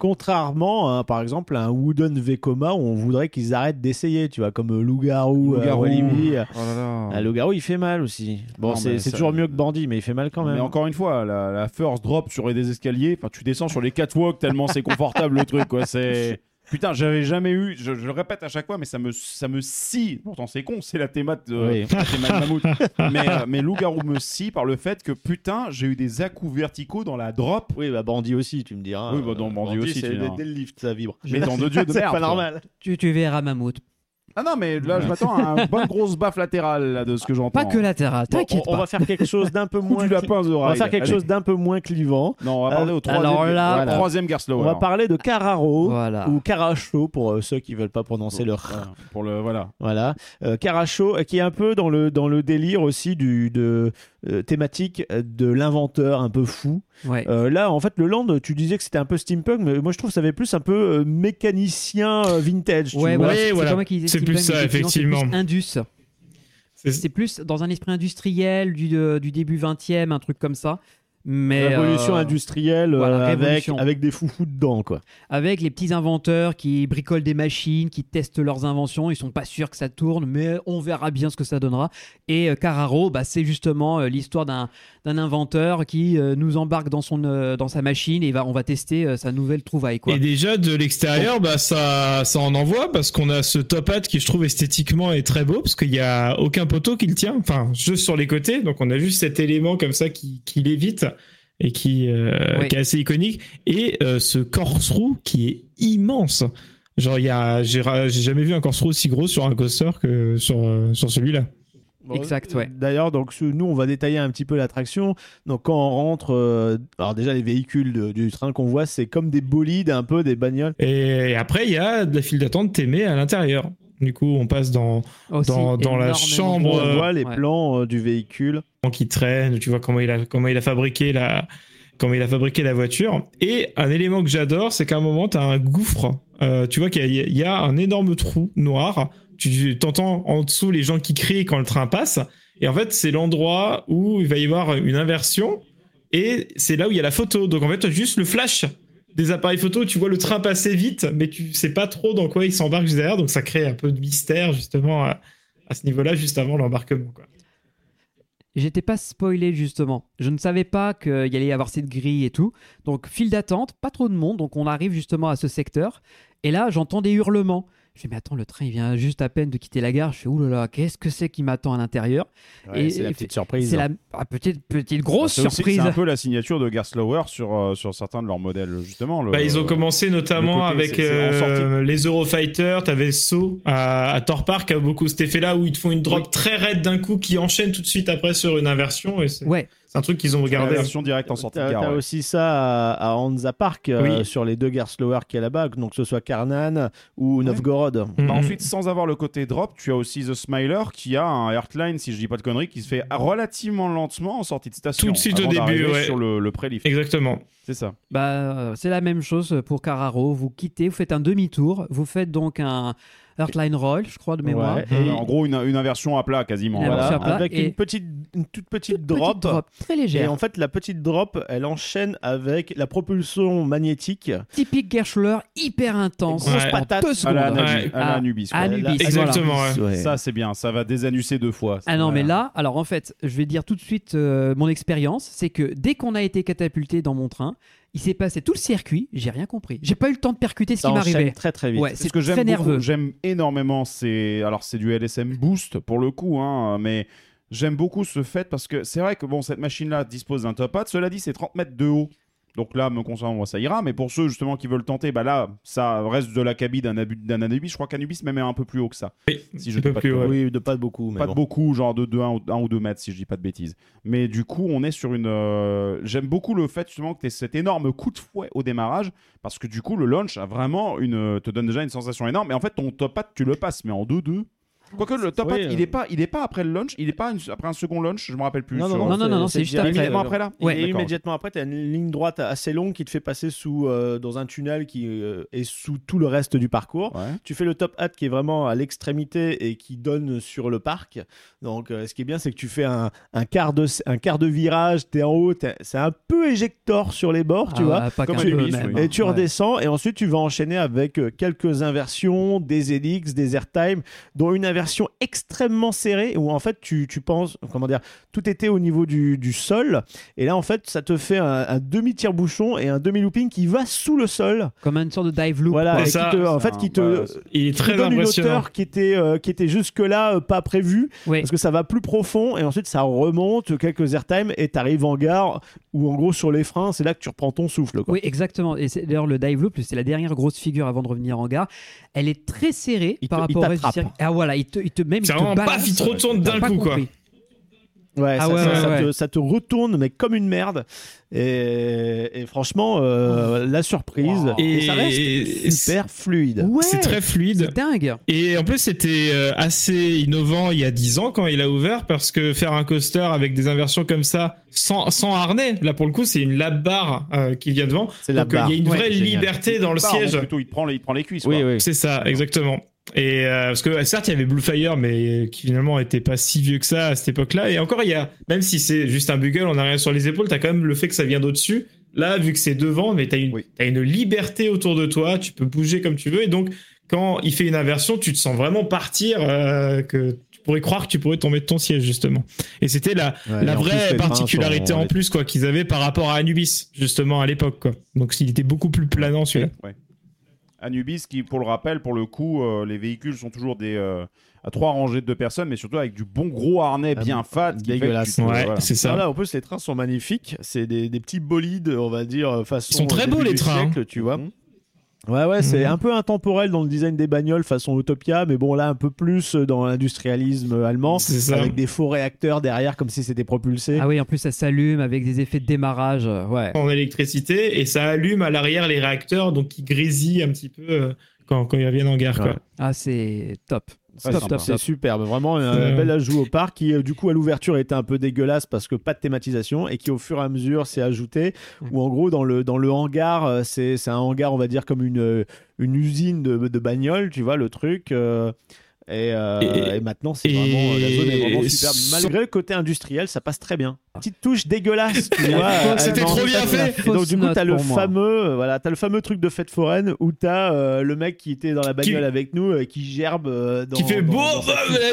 Contrairement, à, par exemple, à un Wooden Vekoma où on voudrait qu'ils arrêtent d'essayer, tu vois, comme euh, Loup-Garou, euh, Loup-garou. Oh là là. Ah, Loup-Garou, il fait mal aussi. Bon, Non, c'est mais c'est ça- toujours mieux que Bandit, mais il fait mal quand même. Mais encore une fois, la, la first drop sur des escaliers, enfin, tu descends sur les catwalks tellement c'est confortable le truc, quoi. C'est [laughs] putain, j'avais jamais eu. Je, je le répète à chaque fois, mais ça me ça me scie. Pourtant, c'est con, c'est la thémate de, Oui. la thémate de mammouth. [laughs] mais euh, mais loup-garou me scie par le fait que putain, j'ai eu des à-coups verticaux dans la drop. Oui, bah Bandit aussi, tu me diras. Oui, bah, dans Euh, Bandit aussi, c'est tu dès, le lift, ça vibre. Mais dans de Dieu de [laughs] C'est merde. pas quoi. normal. Tu, tu verras Mammouth. Ah non, mais là, je m'attends à un bonne grosse baffe latérale là, de ce que j'entends. Pas que latéral, Bon, t'inquiète on, on pas. va faire quelque chose d'un peu moins. du lapin, The On va faire quelque Allez. chose d'un peu moins clivant. Non, on va parler Euh, au troisième, alors là- voilà. troisième Gerstlauer. On va parler de Carraro Voilà. ou Caracho pour euh, ceux qui veulent pas prononcer le R. Voilà, pour le voilà. Voilà, euh, Caracho, euh, qui est un peu dans le dans le délire aussi du de euh, thématique de l'inventeur un peu fou. Ouais. Euh, là, en fait, le Land, tu disais que c'était un peu steampunk, mais moi je trouve que ça avait plus un peu euh, mécanicien euh, vintage. tu Ouais, vois. voilà, Ouais, c'est- voilà. plus ça, effectivement, plus Indus. C'est- C'est plus dans un esprit industriel du, du début 20e, un truc comme ça. Mais Révolution euh, industrielle euh, voilà, avec, révolution. avec des foufous dedans, quoi. avec les petits inventeurs qui bricolent des machines, qui testent leurs inventions. Ils sont pas sûrs que ça tourne, mais on verra bien ce que ça donnera. Et euh, Carraro, bah, c'est justement euh, l'histoire d'un d'un inventeur qui euh, nous embarque dans, son, euh, dans sa machine et va, on va tester euh, sa nouvelle trouvaille. Quoi. Et déjà de l'extérieur, bah ça, ça en envoie parce qu'on a ce top hat qui je trouve esthétiquement est très beau parce qu'il y a aucun poteau qui le tient, enfin juste sur les côtés, donc on a juste cet élément comme ça qui, qui l'évite et qui, euh, Oui. qui est assez iconique et euh, ce corkscrew qui est immense. Genre il y a, j'ai jamais vu un corkscrew aussi gros sur un coaster que sur euh, sur celui-là. Bon, Exact, ouais. D'ailleurs, donc nous, on va détailler un petit peu l'attraction. Donc quand on rentre, euh, alors déjà les véhicules de- du train qu'on voit, c'est comme des bolides, un peu des bagnoles. Et après il y a de la file d'attente témée à l'intérieur. Du coup on passe dans Aussi, dans- dans la chambre, On voit les ouais. plans euh, du véhicule. qui traîne, tu vois comment il a comment il a fabriqué la comment il a fabriqué la voiture. Et un élément que j'adore, c'est qu'à un moment tu as un gouffre. Euh, tu vois qu'il y, a- il y a un énorme trou noir. Tu t'entends en dessous les gens qui crient quand le train passe. Et en fait, c'est l'endroit où il va y avoir une inversion. Et c'est là où il y a la photo. Donc en fait, tu as juste le flash des appareils photo. Tu vois le train passer vite, mais tu sais pas trop dans quoi il s'embarque derrière. Donc ça crée un peu de mystère justement à, ce niveau-là, juste avant l'embarquement. J'étais pas spoilé justement. Je ne savais pas qu'il allait y avoir cette grille et tout. Donc file d'attente, pas trop de monde. Donc on arrive justement à ce secteur. Et là, j'entends des hurlements. Je fais mais attends, le train il vient juste à peine de quitter la gare. Je fais oulala, qu'est-ce que c'est qui m'attend à l'intérieur Ouais, Et- c'est la et- petite surprise. C'est la ah, petite petite grosse C'est aussi- surprise. C'est un peu la signature de Gerstlauer sur, euh, sur certains de leurs modèles, justement. le- Bah, ils ont commencé notamment le côté, avec c'est- c'est en euh, les Eurofighters. T'avais So à, à Thor Park, a beaucoup cet effet-là où ils te font une drop très raide d'un coup qui enchaîne tout de suite après sur une inversion. Et Ouais, c'est un truc qu'ils ont la regardé. version directe en sortie de T'as gare. t'as ouais. aussi ça à, à Hansa Park, euh, sur les deux Gerstlauer qu'il y a là-bas, donc que ce soit Karnan ou Novgorod. Mhm. Bah, ensuite, sans avoir le côté drop, tu as aussi The Smiler qui a un Heartline, si je dis pas de conneries, qui se fait relativement lentement en sortie de station. Tout de suite au début, ouais. Sur le, le pré-lift. Exactement. C'est ça. bah euh, c'est la même chose pour Carraro. Vous quittez, vous faites un demi-tour, vous faites donc un Heartline Roll, je crois de mémoire. Ouais. Mhm. en gros, une, une inversion à plat quasiment. Une Voilà. inversion à plat avec et- une, petite, une toute petite Toute drop. petite très Et légère. en fait, la petite drop, elle enchaîne avec la propulsion magnétique. Typique Gerschler, hyper intense. Grosse en patate. deux À secondes. la, Anabi- Ouais. à la Anubis. Exactement, voilà. ouais. Ça, c'est bien. Ça va désannuser deux fois. Ah non, mais là, alors en fait, je vais dire tout de suite euh, mon expérience, c'est que dès qu'on a été catapulté dans mon train, Il s'est passé tout le circuit, j'ai rien compris. J'ai pas eu le temps de percuter ce Ça qui m'arrivait. très très vite. Ouais, C'est ce que j'aime nerveux. J'aime énormément. C'est alors c'est du LSM Boost pour le coup, hein, mais j'aime beaucoup ce fait parce que c'est vrai que bon cette machine-là dispose d'un top hat. Cela dit, c'est 30 mètres de haut. Donc là, me concernant, moi, ça ira. Mais pour ceux justement qui veulent tenter, bah là, ça reste de l'acabit d'un Abu- d'un Anubis. Je crois qu'Anubis même est un peu plus haut que ça. Oui, Si je dis peu pas plus, de ouais. Oui, de pas de beaucoup. Mais Pas bon. de beaucoup, genre de 1 ou 2 mètres, si je dis pas de bêtises. Mais du coup, on est sur une. euh, J'aime beaucoup le fait justement que tu aies cet énorme coup de fouet au démarrage, parce que du coup, le launch a vraiment une. te donne déjà une sensation énorme. Et en fait, ton top hat, tu le passes, mais en 2-2. Quoique le top Oui, hat, euh. il est pas, il est pas après le launch, il est pas une- après un second launch, je me rappelle plus. Non, non, non, Non, non, non, non, c'est juste après. Immédiatement après là. Ouais. D'accord. immédiatement après, tu as une ligne droite assez longue qui te fait passer sous, euh, dans un tunnel qui euh, est sous tout le reste du parcours. Ouais. Tu fais le top hat qui est vraiment à l'extrémité et qui donne sur le parc. Donc, euh, ce qui est bien, c'est que tu fais un, un quart, de, un quart de virage, tu es en haut, t'es- c'est un peu éjecteur sur les bords, tu Ah, vois. pas comme peu même, hein. Et tu Ouais. redescends et ensuite tu vas enchaîner avec euh, quelques inversions, des helix, des airtime, dont une inversion extrêmement serrée où en fait tu, tu penses, comment dire, tout était au niveau du, du sol et là en fait ça te fait un, un demi-tire-bouchon et un demi-looping qui va sous le sol. Comme une sorte de dive loop. Voilà, et qui te, en fait un- qui te, voilà, Il est qui te très donne une hauteur qui était, euh, qui était jusque-là euh, pas prévue parce que ça va plus profond et ensuite ça remonte quelques airtime et tu arrives en gare où en gros sur les freins c'est là que tu reprends ton souffle. Quoi. Oui, exactement. Et c'est d'ailleurs le dive loop, c'est la dernière grosse figure avant de revenir en gare. Elle est très serrée Il par te- il rapport au reste du circuit. Ah voilà, il te, il te même C'est il te vraiment paf, balance. il te retourne d'un pas coup, quoi. Ouais, Ah ça, ouais, ça- ouais, ça ouais. Te, ça te retourne, mais comme une merde. Et, et franchement, euh, la surprise. Wow. Et, ça reste Et- super fluide. Ouais, C'est très fluide. c'est dingue. Et en plus, c'était euh, assez innovant il y a 10 ans quand il a ouvert parce que faire un coaster avec des inversions comme ça, sans, sans harnais, là pour le coup, c'est une lap bar euh, qui vient devant. C'est la Donc euh, barre. il y a une vraie liberté dans le siège. Plutôt, il prend les, il prend les cuisses. Oui, quoi. oui. C'est ça, exactement. Et euh, parce que certes, il y avait Blue Fire, mais qui finalement était pas si vieux que ça à cette époque-là. Et encore, il y a, même si c'est juste un bugle, on a rien sur les épaules, t'as quand même le fait que ça vient d'au-dessus. Là, vu que c'est devant, mais t'as une, Oui. t'as une liberté autour de toi, tu peux bouger comme tu veux. Et donc, quand il fait une inversion, tu te sens vraiment partir, euh, que tu pourrais croire que tu pourrais tomber de ton siège, justement. Et c'était la, Ouais, la en plus, vraie particularité sont- en plus, quoi, qu'ils avaient par rapport à Anubis, justement, à l'époque, quoi. Donc, il était beaucoup plus planant, celui-là. Ouais. Anubis, qui, pour le rappel, pour le coup, euh, les véhicules sont toujours des euh, à trois rangées de deux personnes, mais surtout avec du bon gros harnais Ah, bien fat. qui fait que dégueulasse. Ouais, voilà. c'est ça. Voilà, en plus, les trains sont magnifiques. C'est des, des petits bolides, on va dire, façon. Ils sont très beaux, les trains, siècle, tu vois. Mhm. Ouais, ouais, c'est Mhm. un peu intemporel dans le design des bagnoles façon Utopia, mais bon, là, un peu plus dans l'industrialisme allemand, C'est ça. avec des faux réacteurs derrière, comme si c'était propulsé. Ah oui, en plus ça s'allume avec des effets de démarrage. euh, Ouais. en électricité et ça allume à l'arrière les réacteurs donc qui grésillent un petit peu euh, quand, quand ils reviennent en. Ouais. Quoi. Ah, c'est top. C'est superbe, vraiment un Euh. bel ajout au parc qui, euh, du coup, à l'ouverture était un peu dégueulasse parce que pas de thématisation et qui, au fur et à mesure, s'est ajouté. Mm. Ou en gros, dans le, dans le hangar, euh, c'est c'est un hangar, on va dire, comme une, une usine de, de bagnoles, tu vois, le truc. euh, et, euh, Et- et maintenant, c'est vraiment, la zone est vraiment superbe. Malgré le côté industriel, ça passe très bien. Petite touche dégueulasse, tu [laughs] vois. euh, C'était trop bien fait. Donc du coup, t'as le moi. fameux, euh, voilà, t'as le fameux truc de fête foraine où t'as euh, le mec qui était dans la bagnole Qui- avec nous, euh, qui gerbe euh, dans, qui fait dans- beau,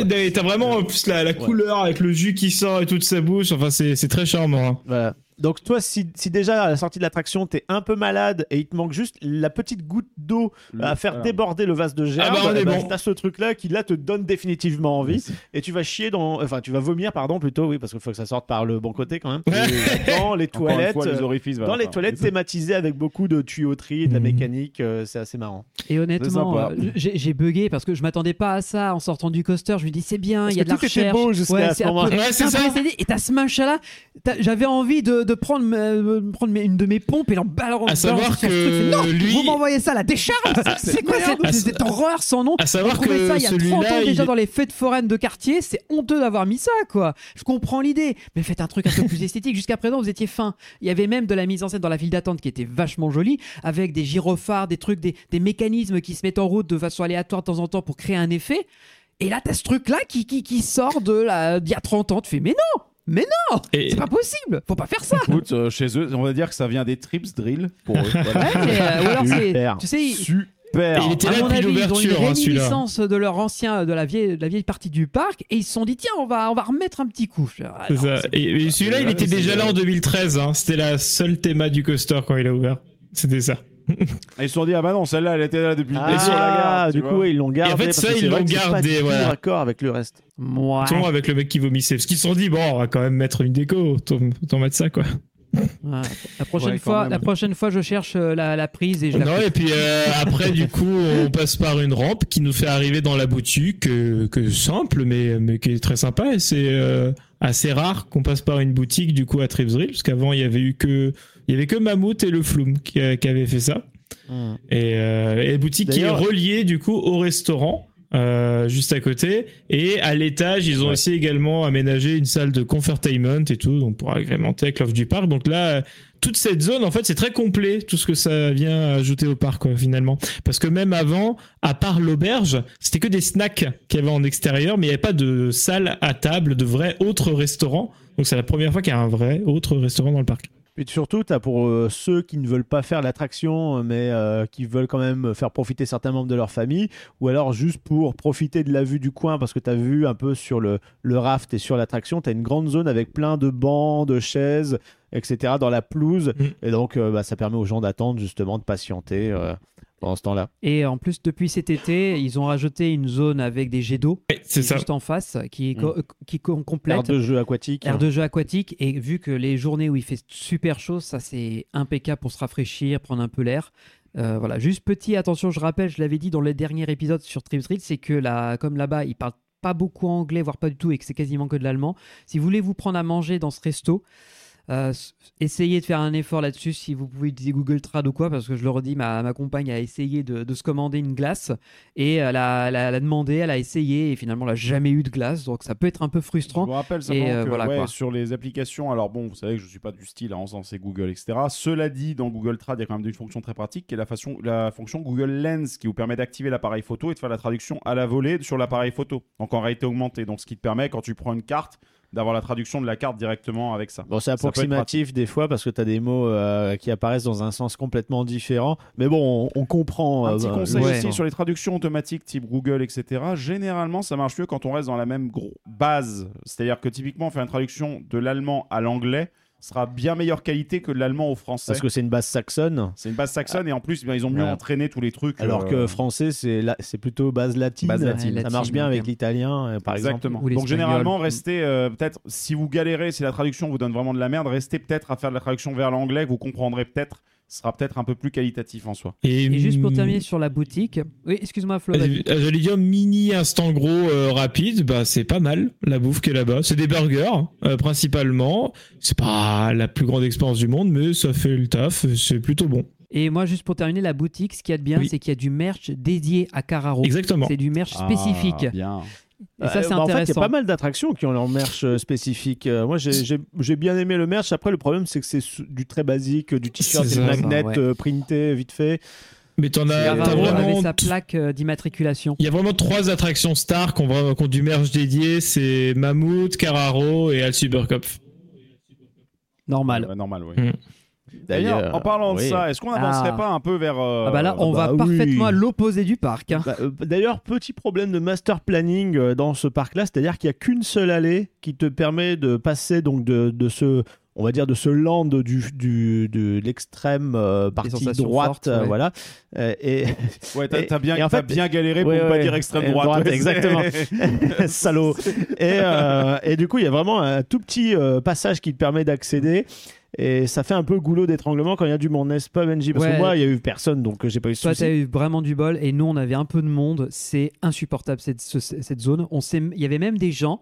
bah, t'as vraiment en plus la, la couleur avec le jus qui sort et toute sa bouche. Enfin, c'est c'est très charmant. hein. Voilà. Donc toi, si, si déjà à la sortie de l'attraction, t'es un peu malade et il te manque juste la petite goutte d'eau à faire Voilà. déborder le vase de gerbe, Ah bah, eh ben, bon. t'as ce truc-là qui là te donne définitivement envie et tu vas chier dans, enfin tu vas vomir pardon plutôt, oui parce qu'il faut que ça sorte par le bon côté quand même. [laughs] Ouais. Dans les toilettes. fois, les orifices, voilà. dans les Enfin, toilettes thématisées avec beaucoup de tuyauterie, et de la Mhm. mécanique, euh, c'est assez marrant. Et honnêtement, euh, j'ai bugué parce que je m'attendais pas à ça en sortant du coaster. Je me dis c'est bien, il y a de la recherche. beau jusqu'à ce c'est un peu-. Ouais, c'est ça. Et t'as ce machin-là, t'as- j'avais envie de, de prendre, mes- une de mes pompes et l'en balancer. À savoir truc. que non, lui- vous m'envoyez ça à la décharge. c'est quoi cette, horreur sans nom À savoir que ça il y a 30 celui-là, ans déjà dans les fêtes foraines de quartier. C'est honteux d'avoir mis ça, quoi. Je comprends l'idée, mais faites un truc un peu plus [laughs] esthétique. Jusqu'à présent, vous étiez fin. Il y avait même de la mise en scène dans la file d'attente qui était vachement jolie, avec des gyrophares, des trucs, des, des mécanismes qui se mettent en route de façon aléatoire de temps en temps pour créer un effet. Et là, t'as ce truc-là qui, qui, qui sort de la- d'il y a 30 ans. Tu fais, mais non, mais non, Et- c'est pas possible. Faut pas faire ça. Écoute, euh, chez eux, on va dire que ça vient des trips drill pour eux. Voilà. Ouais, mais, euh, ou alors c'est, Super. tu sais, ils- super. Et il était là depuis avis, ils ont eu l'ouverture, hein, celui-là. de leur ancien, de la vieille, de la vieille partie du parc, et ils se sont dit tiens, on va, on va remettre un petit coup. Ah, non, ça. Et, celui-là, il était déjà là en 2013. Hein. C'était la seule théma du coaster quand il a ouvert. C'était ça. Et Ils se sont dit, ah bah non, celle-là, elle était là depuis le Ah, début sur la gare. du tu coup, vois. ils l'ont gardé. Et en fait, parce ça, que ils c'est vrai l'ont que c'est pas gardé, du tout voilà. raccord avec le reste. Ouais. Ton avec le mec qui vomissait. Parce qu'ils se sont dit, bon, on va quand même mettre une déco. Autant, autant mettre ça, quoi. Ouais. La prochaine Ouais, quand fois, même. la prochaine fois, je cherche euh, la, la prise et je la Non, coupe. et puis euh, après, du coup, on passe par une rampe qui nous fait arriver dans la boutique, euh, que simple, mais, mais qui est très sympa. Et c'est euh, assez rare qu'on passe par une boutique, du coup, à Tripsdrill, parce qu'avant, il y avait eu que, il y avait que Mammouth et le Flume qui, a- qui avaient fait ça. Et, euh, et boutique qui est reliée, du coup, au restaurant. euh, juste à côté et à l'étage ils ont Ouais. aussi également aménagé une salle de confertainment et tout donc pour agrémenter avec l'offre du parc donc là euh, toute cette zone en fait c'est très complet tout ce que ça vient ajouter au parc quoi, finalement parce que même avant à part l'auberge c'était que des snacks qu'il y avait en extérieur mais il n'y avait pas de salle à table de vrai autre restaurant donc c'est la première fois qu'il y a un vrai autre restaurant dans le parc Et surtout, tu as pour euh, ceux qui ne veulent pas faire l'attraction, mais euh, qui veulent quand même faire profiter certains membres de leur famille, ou alors juste pour profiter de la vue du coin, parce que tu as vu un peu sur le, le raft et sur l'attraction, tu as une grande zone avec plein de bancs, de chaises, etc. dans la pelouse. Mm. Et donc, euh, bah, ça permet aux gens d'attendre justement, de patienter euh, pendant ce temps-là. Et en plus, depuis cet été, ils ont rajouté une zone avec des jets d'eau juste en face, qui est co- qui com- complète. Aire de jeu aquatique. Aire de jeu aquatique et vu que les journées où il fait super chaud, ça c'est impeccable pour se rafraîchir, prendre un peu l'air. Euh, voilà, juste petit attention, je rappelle, je l'avais dit dans le dernier épisode sur Trip Street, c'est que là, comme là-bas, ils parlent pas beaucoup anglais, voire pas du tout, et que c'est quasiment que de l'allemand. Si vous voulez vous prendre à manger dans ce resto, euh, essayez de faire un effort là-dessus si vous pouvez utiliser Google Trad ou quoi, parce que je le redis, ma, ma compagne a essayé de, de se commander une glace et elle a, elle a- elle a demandé, elle a essayé et finalement elle a jamais eu de glace, donc ça peut être un peu Je frustrant. vous rappelle simplement Et, euh, que voilà, ouais, quoi. sur les applications, alors bon, vous savez que je suis pas du style à encenser Google, etc. Cela dit, dans Google Trad, il y a quand même une fonction très pratique qui est la, façon, la fonction Google Lens qui vous permet d'activer l'appareil photo et de faire la traduction à la volée sur l'appareil photo. Donc en réalité augmentée. Donc ce qui te permet, quand tu prends une carte, d'avoir la traduction de la carte directement avec ça. Bon, c'est approximatif des fois parce que tu as des mots euh, qui apparaissent dans un sens complètement différent. Mais bon, on, on comprend. Un euh, petit bah, conseil ouais. aussi sur les traductions automatiques type Google, etc. Généralement, ça marche mieux quand on reste dans la même base. C'est-à-dire que typiquement, faire une traduction de l'allemand à l'anglais sera bien meilleure qualité que l'allemand au français. Parce que c'est une base saxonne. C'est une base saxonne et en plus, ben, ils ont mieux entraîné tous les trucs. Alors euh, que français, c'est la- c'est plutôt base latine. Base latine. Ça marche bien avec l'italien, euh, par exemple. Exactement. Ou Donc généralement, restez euh, peut-être, si vous galérez, si la traduction vous donne vraiment de la merde, restez peut-être à faire de la traduction vers l'anglais, vous comprendrez peut-être, sera peut-être un peu plus qualitatif en soi. Et juste pour terminer sur la boutique, oui, excuse-moi Flo. Euh, J'allais dire mini instant gros euh, rapide, bah c'est pas mal la bouffe qui est là-bas. C'est des burgers euh, principalement. C'est pas la plus grande expérience du monde, mais ça fait le taf. C'est plutôt bon. Et moi, juste pour terminer, la boutique, ce qu'il y a de bien, Oui. c'est qu'il y a du merch dédié à Carraro. Exactement. C'est du merch spécifique. Ah, bien. Et ça, Euh, c'est bah, en fait, il y a intéressant. pas mal d'attractions qui ont leur merch euh, spécifique. Euh, moi, j'ai- bien aimé le merch. Après, le problème, c'est que c'est du très basique, du t-shirt et magnet Ouais. euh, printé vite fait. Mais t'en as, avait vraiment. sa plaque euh, d'immatriculation. Il y a vraiment trois attractions stars qui ont, du merch dédié. C'est Mammouth, Carraro et Al Supercopf. Normal. Ouais, normal, oui. Mm. D'ailleurs, en parlant de ça, est-ce qu'on n'avancerait Ah. pas un peu vers. euh, Ah bah là, on bah va oui. parfaitement à l'opposé du parc. hein. Bah, euh, D'ailleurs, petit problème de master planning euh, dans ce parc-là, c'est-à-dire qu'il n'y a qu'une seule allée qui te permet de passer donc de, de ce, on va dire, de ce land du, du, de l'extrême euh, partie droite, fortes, ouais. voilà. Et Ouais, t'as bien, en bien galéré pour Ouais, ne pas ouais, dire extrême droite. droite, ouais, [laughs] exactement. [laughs] salaud. Et, euh, et du coup, il y a vraiment un tout petit euh, passage qui te permet d'accéder. Et ça fait un peu goulot d'étranglement quand il y a du monde, n'est-ce pas, Benji? Parce Ouais. que moi, il y a eu personne, donc euh, j'ai pas eu Toi, t'as eu vraiment du bol et nous, on avait un peu de monde. C'est insupportable cette, ce- cette zone. On Il y avait même des gens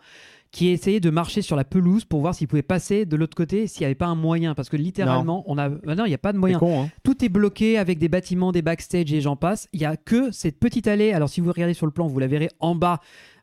qui essayaient de marcher sur la pelouse pour voir s'ils pouvaient passer de l'autre côté s'il n'y avait pas un moyen. Parce que littéralement, on a. bah non, il n'y a pas de moyen. con, hein. Tout est bloqué avec des bâtiments, des backstage et j'en passe. Il y a que cette petite allée. Alors, si vous regardez sur le plan, vous la verrez en bas.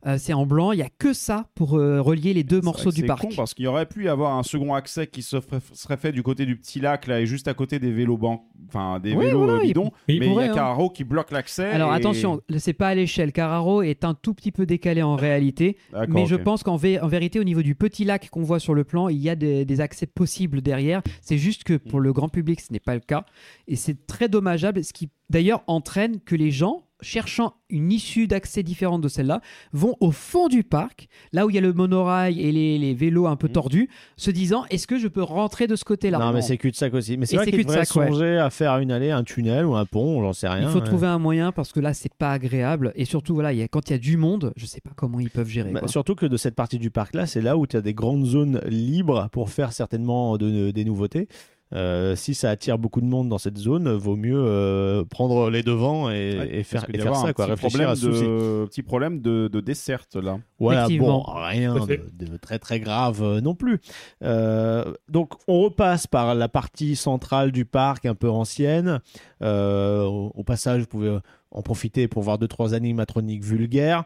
Euh, c'est en blanc. Il y a que ça pour euh, relier les deux morceaux du c'est parc. con parce qu'il y aurait pu y avoir un second accès qui se serait fait du côté du petit lac là et juste à côté des vélos ban- enfin des Oui, vélos voilà, euh, il- bidons. il mais il y a hein. Carraro qui bloque l'accès. Alors et- attention, c'est pas à l'échelle. Carraro est un tout petit peu décalé en réalité, mais je pense qu'en vé- en vérité, au niveau du petit lac qu'on voit sur le plan, il y a des, des accès possibles derrière. C'est juste que pour le grand public, ce n'est pas le cas, et c'est très dommageable. Ce qui d'ailleurs entraîne que les gens cherchant une issue d'accès différente de celle-là vont au fond du parc, là où il y a le monorail et les, les vélos un peu Mhm. tordus, se disant est-ce que je peux rentrer de ce côté-là? Non, mais c'est cul-de-sac aussi. Mais c'est vrai c'est qu'il devrait cul-de-sac, ouais. songer à faire une allée, un tunnel ou un pont, j'en sais rien. Il faut ouais. trouver un moyen parce que là, c'est pas agréable. Et surtout, voilà, il y a, quand il y a du monde, je sais pas comment ils peuvent gérer. Bah, quoi. surtout que de cette partie du parc là, c'est là où tu as des grandes zones libres pour faire certainement de- des nouveautés. Euh, si ça attire beaucoup de monde dans cette zone, vaut mieux euh, prendre les devants et, Ouais, et faire, et faire ça, un quoi, petit réfléchir problème à ce souci. de petit problème de, de desserte là. Voilà, bon, rien de, de très très grave euh, non plus. Euh, donc on repasse par la partie centrale du parc, un peu ancienne. Euh, au, au passage, vous pouvez en profiter pour voir deux trois animatroniques vulgaires.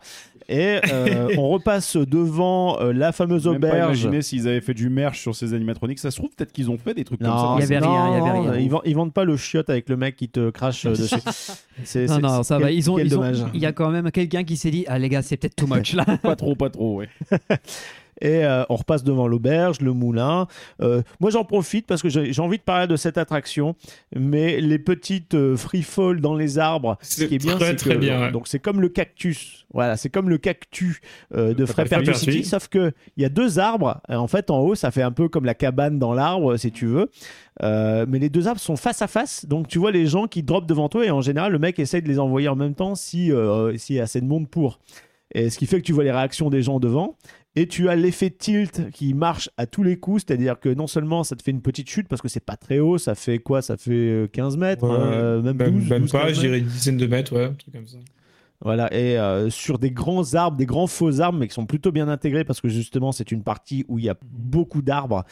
Et euh, [laughs] on repasse devant euh, la fameuse Même pas auberge. imaginer s'ils avaient fait du merch sur ces animatroniques. Ça se trouve peut-être qu'ils ont fait des trucs comme Non, ça. Il y avait non, rien, il y avait rien. Ils, vendent, ils vendent pas le chiotte avec le mec qui te crache euh, [laughs] dessus. C'est- non, c'est- non, ça va. Ils ont, quel ils ont- dommage. il y a quand même quelqu'un qui s'est dit Ah, les gars, c'est peut-être too much là. Pas trop, pas trop. Ouais. [laughs] Et euh, on repasse devant l'auberge, le moulin. Euh, moi, j'en profite parce que j'ai envie de parler de cette attraction. Mais les petites euh, free fall dans les arbres, ce qui est bien, très, que bien, ouais. donc c'est comme le cactus. Voilà, c'est comme le cactus euh, de Frépertuis. Frépertuis, sauf que il y a deux arbres. Et en fait, en haut, ça fait un peu comme la cabane dans l'arbre, si tu veux. Mais les deux arbres sont face à face, donc tu vois les gens qui dropent devant toi et en général, le mec essaye de les envoyer en même temps si s'il y a assez de monde pour. Et ce qui fait que tu vois les réactions des gens devant. Et tu as l'effet tilt qui marche à tous les coups, c'est-à-dire que non seulement ça te fait une petite chute parce que c'est pas très haut, ça fait quoi? Ça fait euh, 15 mètres, Ouais, hein, euh, même 12, Même, même 12, pas, 15 je mètres. dirais une dizaine de mètres, ouais, un truc comme ça. Voilà, et euh, sur des grands arbres, des grands faux arbres, mais qui sont plutôt bien intégrés parce que justement c'est une partie où il y a beaucoup d'arbres.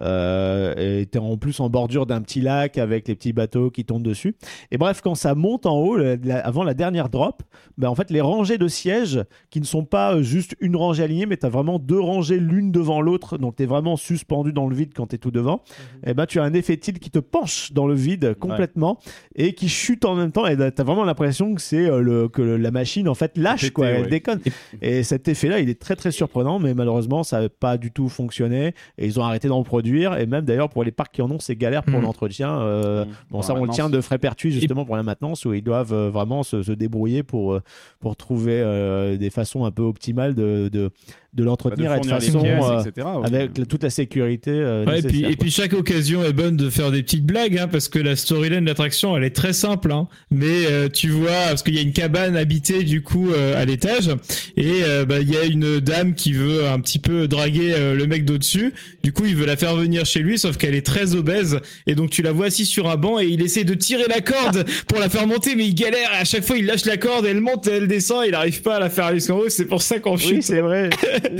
Euh, et t'es en plus en bordure d'un petit lac avec les petits bateaux qui tombent dessus. Et bref, quand ça monte en haut, la- avant la dernière drop, ben en fait les rangées de sièges qui ne sont pas euh, juste une rangée alignée, mais tu as vraiment deux rangées l'une devant l'autre, donc tu es vraiment suspendu dans le vide quand tu es tout devant. Et ben tu as un effet tilt qui te penche dans le vide complètement et qui chute en même temps. Et tu as vraiment l'impression que c'est euh, le que le- la machine en fait lâche Pété, quoi, elle déconne. Et cet effet-là, il est très très surprenant, mais malheureusement ça n'a pas du tout fonctionné et ils ont arrêté d'en produire. Et même d'ailleurs pour les parcs qui en ont, c'est galère pour Mhm. l'entretien. Euh, Mmh. Bon, Pour ça, on le tient maintenance. de Frépertuis justement pour la maintenance où ils doivent euh, vraiment se, se débrouiller pour, euh, pour trouver euh, des façons un peu optimales de, de, de Bah, de l'entretenir et façon pièces, euh, etc. ouais. avec la- toute la sécurité. euh, Ouais, et, puis, et chaque occasion est bonne de faire des petites blagues, hein, parce que la storyline de l'attraction, elle est très simple, hein, mais euh, tu vois, parce qu'il y a une cabane habitée du coup euh, à l'étage, et euh, bah, il y a une dame qui veut un petit peu draguer euh, le mec d'au-dessus, du coup il veut la faire venir chez lui, sauf qu'elle est très obèse, et donc tu la vois assise sur un banc, et il essaie de tirer la corde pour la faire monter, mais il galère, et à chaque fois il lâche la corde, elle monte, et elle descend, et il n'arrive pas à la faire aller jusqu'en haut, c'est pour ça qu'on Oui, chute. c'est vrai.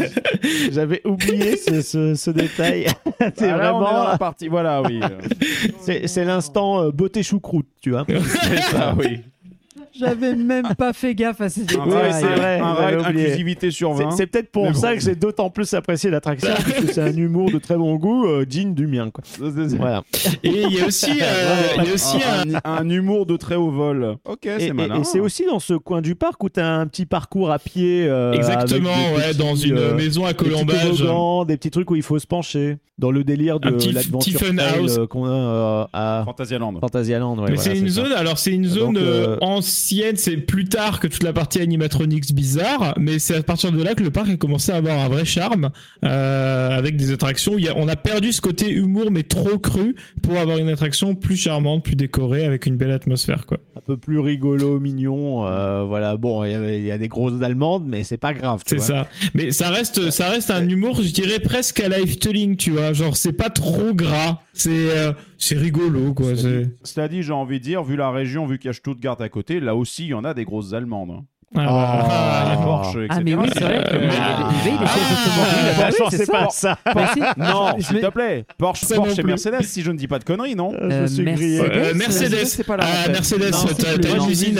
[laughs] J'avais oublié ce, ce- ce détail. c'est Ah, là, on est dans vraiment. la partie. Voilà, oui. [laughs] C'est c'est l'instant euh, beauté choucroute, tu vois. [laughs] C'est ça, oui. J'avais même pas fait gaffe à ces détails. c'est vrai, un ride inclusivité sur C'est 20. c'est peut-être pour ça que j'ai d'autant plus apprécié l'attraction, parce que c'est un humour de très bon goût, euh, digne du mien. Quoi. Voilà. Et il y a aussi, euh, [laughs] il y a aussi un, un, un humour de très haut vol. Ok, Et, c'est malin. et c'est aussi dans ce coin du parc où tu as un petit parcours à pied. euh, Exactement, ouais, petits, dans une euh, maison à des petits colombage. des petits trucs où il faut se pencher. Dans le délire de euh, qu'on a euh, à Fantasyland. Phantasialand. ouais, Mais voilà, c'est une ça. zone, alors c'est une zone Donc, ancienne, c'est plus tard que toute la partie animatronics bizarre, mais c'est à partir de là que le parc a commencé à avoir un vrai charme, euh, avec des attractions. il y a, on a perdu ce côté humour, mais trop cru, pour avoir une attraction plus charmante, plus décorée, avec une belle atmosphère, quoi. Un peu plus rigolo, mignon. euh, voilà, bon, il y a- il y, a des grosses allemandes, mais c'est pas grave. C'est ça. Mais ça reste, ça reste un humour, je dirais presque à life-telling, tu vois. Genre, c'est pas trop gras. C'est, euh, c'est rigolo, quoi. Cela dit, j'ai envie de dire, vu la région, vu qu'il y a Stuttgart à côté, là aussi, il y en a des grosses Allemandes. hein. Ah, Ah. Ah. Porsche, etc. Ah, mais oui, c'est vrai que Euh, il Ah, oui, je c'est pas ça. Bah. Non, s'il te plaît. Porsche, Porsche et. Mercedes, si je ne dis pas de conneries, non Euh, je me Euh, suis Mercedes. grillé. Euh, Mercedes. c'est pas là, Ah. Mercedes, t'as, une usine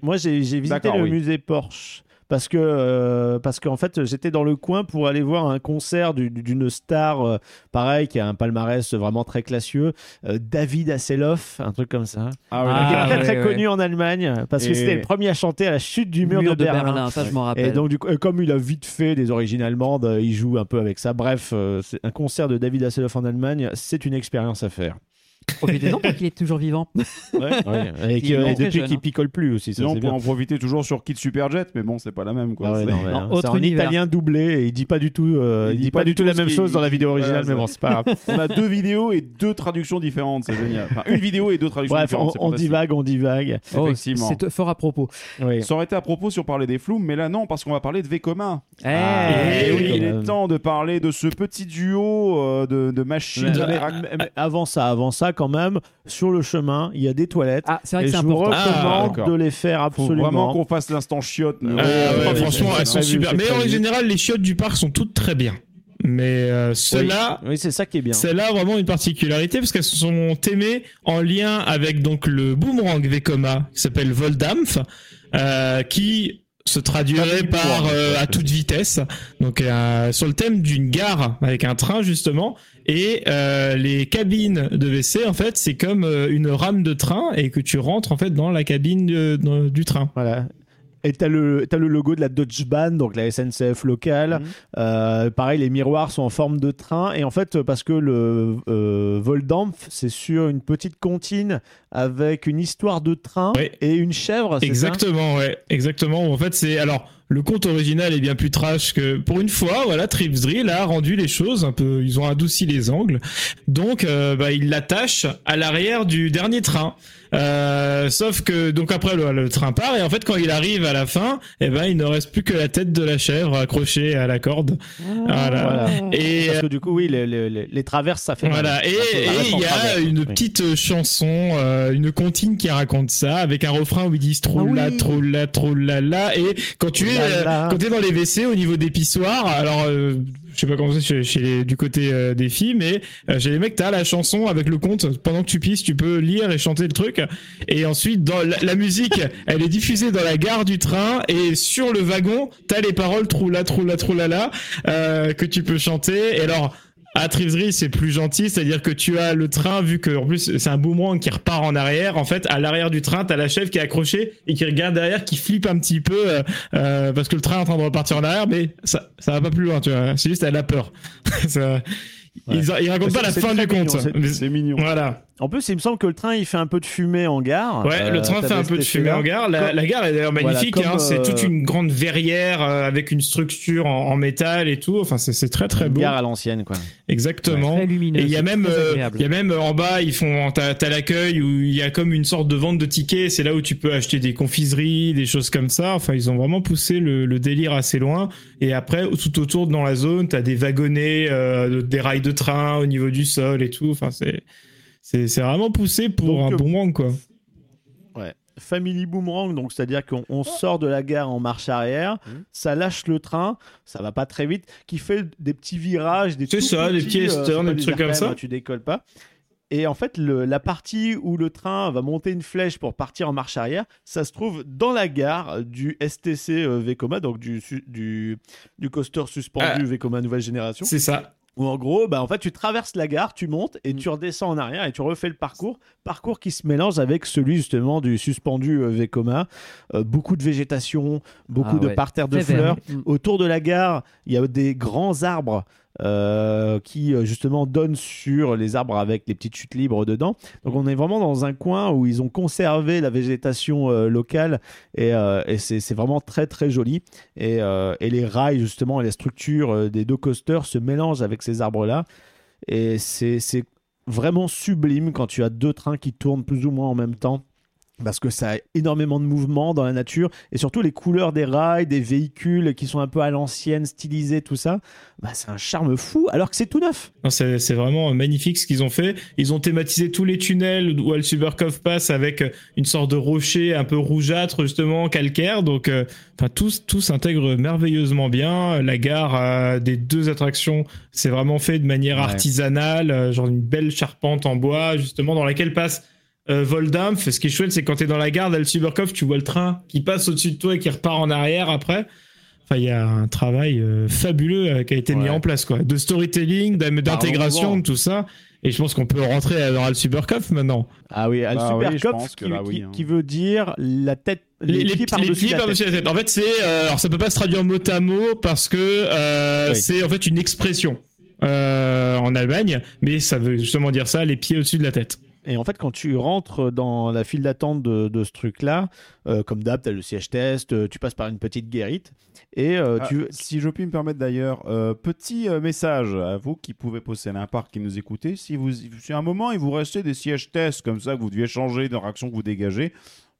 Moi, j'ai visité le musée Porsche. Parce que euh, parce qu'en fait j'étais dans le coin pour aller voir un concert du- d'une star euh, pareil qui a un palmarès vraiment très classieux, euh, David Hasselhoff, un truc comme ça, Ah Ah, qui est très très connu en Allemagne parce que Et- c'était le premier à chanter à la chute du mur, de, Berlin. ça je m'en Et rappelle. donc, du coup, euh, comme il a vite fait des origines allemandes, il joue un peu avec ça. Bref, un concert de David Hasselhoff en Allemagne, c'est une expérience à faire. Profitez-en parce qu'il est toujours vivant. [laughs] Et, Il qui- est et très depuis jeune, qu'il hein. picole plus aussi, ça Sinon, on peut bien. en profiter toujours sur Kid Superjet, mais bon, c'est pas la même. Quoi. Ah ouais, C'est- non, mais, Non, hein, autre c'est en univers. italien doublé et il dit pas du tout, euh, il dit pas, du tout la ce même chose dans la vidéo Voilà, originale, mais bon, c'est pas grave. On a deux vidéos et deux traductions différentes, c'est génial. Enfin, une vidéo et deux traductions Bref, on, différentes. c'est on divague, on divague. Oh, Effectivement. c'est fort à propos. Oui. Ça aurait été à propos si on parlait des flous, mais là non, parce qu'on va parler de Vekoma. Eh, Et oui, quand il même. est temps de parler de ce petit duo euh, de, de machines. Mais- à mais- rac- mais- mais avant ça, avant ça, quand même, sur le chemin, il y a des toilettes. Ah, c'est vrai et que c'est je vous important. Ah, recommande de les faire Faut absolument. vraiment qu'on fasse l'instant chiotte. nous. Ouais, Euh, ouais, ouais, ouais, franchement, elles sont super. Mais en général, les chiottes du parc sont toutes très bien. Mais euh, celle-là, Oui, c'est ça qui est bien. celle-là a vraiment une particularité parce qu'elles sont aimées en lien avec donc le boomerang Vekoma qui s'appelle Voldampf, euh, qui se traduirait par euh, à toute vitesse. Donc euh, sur le thème d'une gare avec un train justement. Et euh, les cabines de WC en fait c'est comme euh, une rame de train et que tu rentres en fait dans la cabine de- de- du train. Voilà. Et t'as le, t'as le logo de la Deutsche Bahn, donc la SNCF locale. Mhm. Euh, pareil, les miroirs sont en forme de train. Et en fait, parce que le euh, Voldampf, c'est sur une petite comptine avec une histoire de train Ouais. et une chèvre. Exactement, ouais, exactement. En fait, c'est alors le conte original est bien plus trash que pour une fois. Voilà, Trips Drill a rendu les choses un peu. Ils ont adouci les angles, donc euh, bah, ils l'attachent à l'arrière du dernier train. Euh, sauf que donc après le, le train part et en fait quand il arrive à la fin, eh ben il ne reste plus que la tête de la chèvre accrochée à la corde. Voilà. Voilà. Et Parce que du coup, oui, les, les- les- traverses, ça fait mal. voilà, et Ça et il y a travers. une Oui. petite euh, chanson, euh, une comptine qui raconte ça, avec un refrain où ils disent trop la, Ah oui. trop la, trop la la, et quand tu es, Là, là. euh, quand t'es dans les WC au niveau des pissoirs, alors euh, je sais pas comment c'est chez, les, du côté euh, des filles, mais euh, chez les mecs t'as la chanson avec le compte. Pendant que tu pisses, tu peux lire et chanter le truc, et ensuite dans la, musique, [laughs] elle est diffusée dans la gare du train, et sur le wagon t'as les paroles trou la, trou la, trou la la, euh, que tu peux chanter. Et alors à c'est plus gentil, c'est-à-dire que tu as le train, vu que en plus c'est un boomerang qui repart en arrière. En fait, à l'arrière du train, t'as la chef qui est accrochée et qui regarde derrière, qui flippe un petit peu euh, euh, parce que le train est en train de repartir en arrière, mais ça, ça va pas plus loin, tu vois. C'est juste elle a peur. [laughs] Ils, ils racontent pas la fin du mignon, conte. c'est- Mais- C'est mignon. Voilà. En plus, il me semble que le train, il fait un peu de fumée en gare. Ouais, Euh, le train t'avais fait un peu de fumée en gare. La, Comme- la gare est d'ailleurs Voilà, magnifique. hein. C'est euh, toute une grande verrière euh, avec une structure en, en métal et tout. Enfin, c'est c'est très très Une beau. gare à l'ancienne, quoi. Exactement. Très lumineux. Et il y a même, euh, il y a même euh, en bas, ils font, t'as, t'as l'accueil où il y a comme une sorte de vente de tickets. C'est là où tu peux acheter des confiseries, des choses comme ça. Enfin, ils ont vraiment poussé le, le délire assez loin. Et après, tout autour dans la zone, t'as des wagonnets, euh, des rails de train au niveau du sol et tout. Enfin, c'est, c'est, c'est vraiment poussé pour Donc, un euh, manque, quoi. Ouais. Family Boomerang, donc c'est-à-dire qu'on on sort de la gare en marche arrière, Mhm. ça lâche le train, ça va pas très vite, qui fait des petits virages, des C'est ça, des petits euh, des trucs comme ça. hein, Tu décolles pas. Et en fait, le- la partie où le train va monter une flèche pour partir en marche arrière, ça se trouve dans la gare du STC euh, Vekoma, donc du, du, du coaster suspendu Ah. Vekoma nouvelle génération. C'est ça. Où en gros, bah, en fait, tu traverses la gare, tu montes et Mm. tu redescends en arrière et tu refais le parcours. Parcours qui se mélange avec celui justement du suspendu euh, Vekoma. Euh, beaucoup de végétation, beaucoup Ah de ouais, parterres de Très fleurs. Mm. Autour de la gare, il y a des grands arbres euh, qui euh, justement donnent sur les arbres avec les petites chutes libres dedans. Donc on est vraiment dans un coin où ils ont conservé la végétation euh, locale et, c'est vraiment très très joli. Et, et les rails justement et la structure des deux coasters se mélangent avec ces arbres-là. Et c'est vraiment sublime quand tu as deux trains qui tournent plus ou moins en même temps. Parce que ça a énormément de mouvement dans la nature et surtout les couleurs des rails, des véhicules qui sont un peu à l'ancienne, stylisés, tout ça, bah, c'est un charme fou alors que c'est tout neuf. C'est, vraiment magnifique ce qu'ils ont fait. Ils ont thématisé tous les tunnels où Al Supercove passe avec euh, une sorte de rocher un peu rougeâtre, justement, calcaire. Donc, euh, enfin, tout, tout s'intègre merveilleusement bien. La gare euh, des deux attractions, c'est vraiment fait de manière Ouais. artisanale, euh, genre une belle charpente en bois, justement, dans laquelle passe euh, ce qui est chouette, c'est quand t'es dans la gare d'Al-Suberkov, tu vois le train qui passe au-dessus de toi et qui repart en arrière après. Enfin, il y a un travail euh, fabuleux euh, qui a été mis en place, quoi. De storytelling, d'intégration, de tout ça. Et je pense qu'on peut rentrer dans Al-Suberkov maintenant. Ah oui, Al Bah oui, qui, là, hein. qui veut dire la tête, Les, les, pieds les par-dessus pieds la par-dessus tête. la tête. En fait, c'est euh, alors ça peut pas se traduire mot à mot parce que euh, Oui. c'est en fait une expression euh, en Allemagne, mais ça veut justement dire ça, les pieds au-dessus de la tête. Et en fait, quand tu rentres dans la file d'attente de, de ce truc-là, euh, comme d'hab, tu as le siège test, euh, tu passes par une petite guérite, et euh, Ah, tu... Si je puis me permettre d'ailleurs, euh, petit message à vous qui pouvez posséder un parc qui nous écoutez. Si vous, si à un moment il vous restait des sièges tests comme ça que vous deviez changer de réaction que vous dégagez,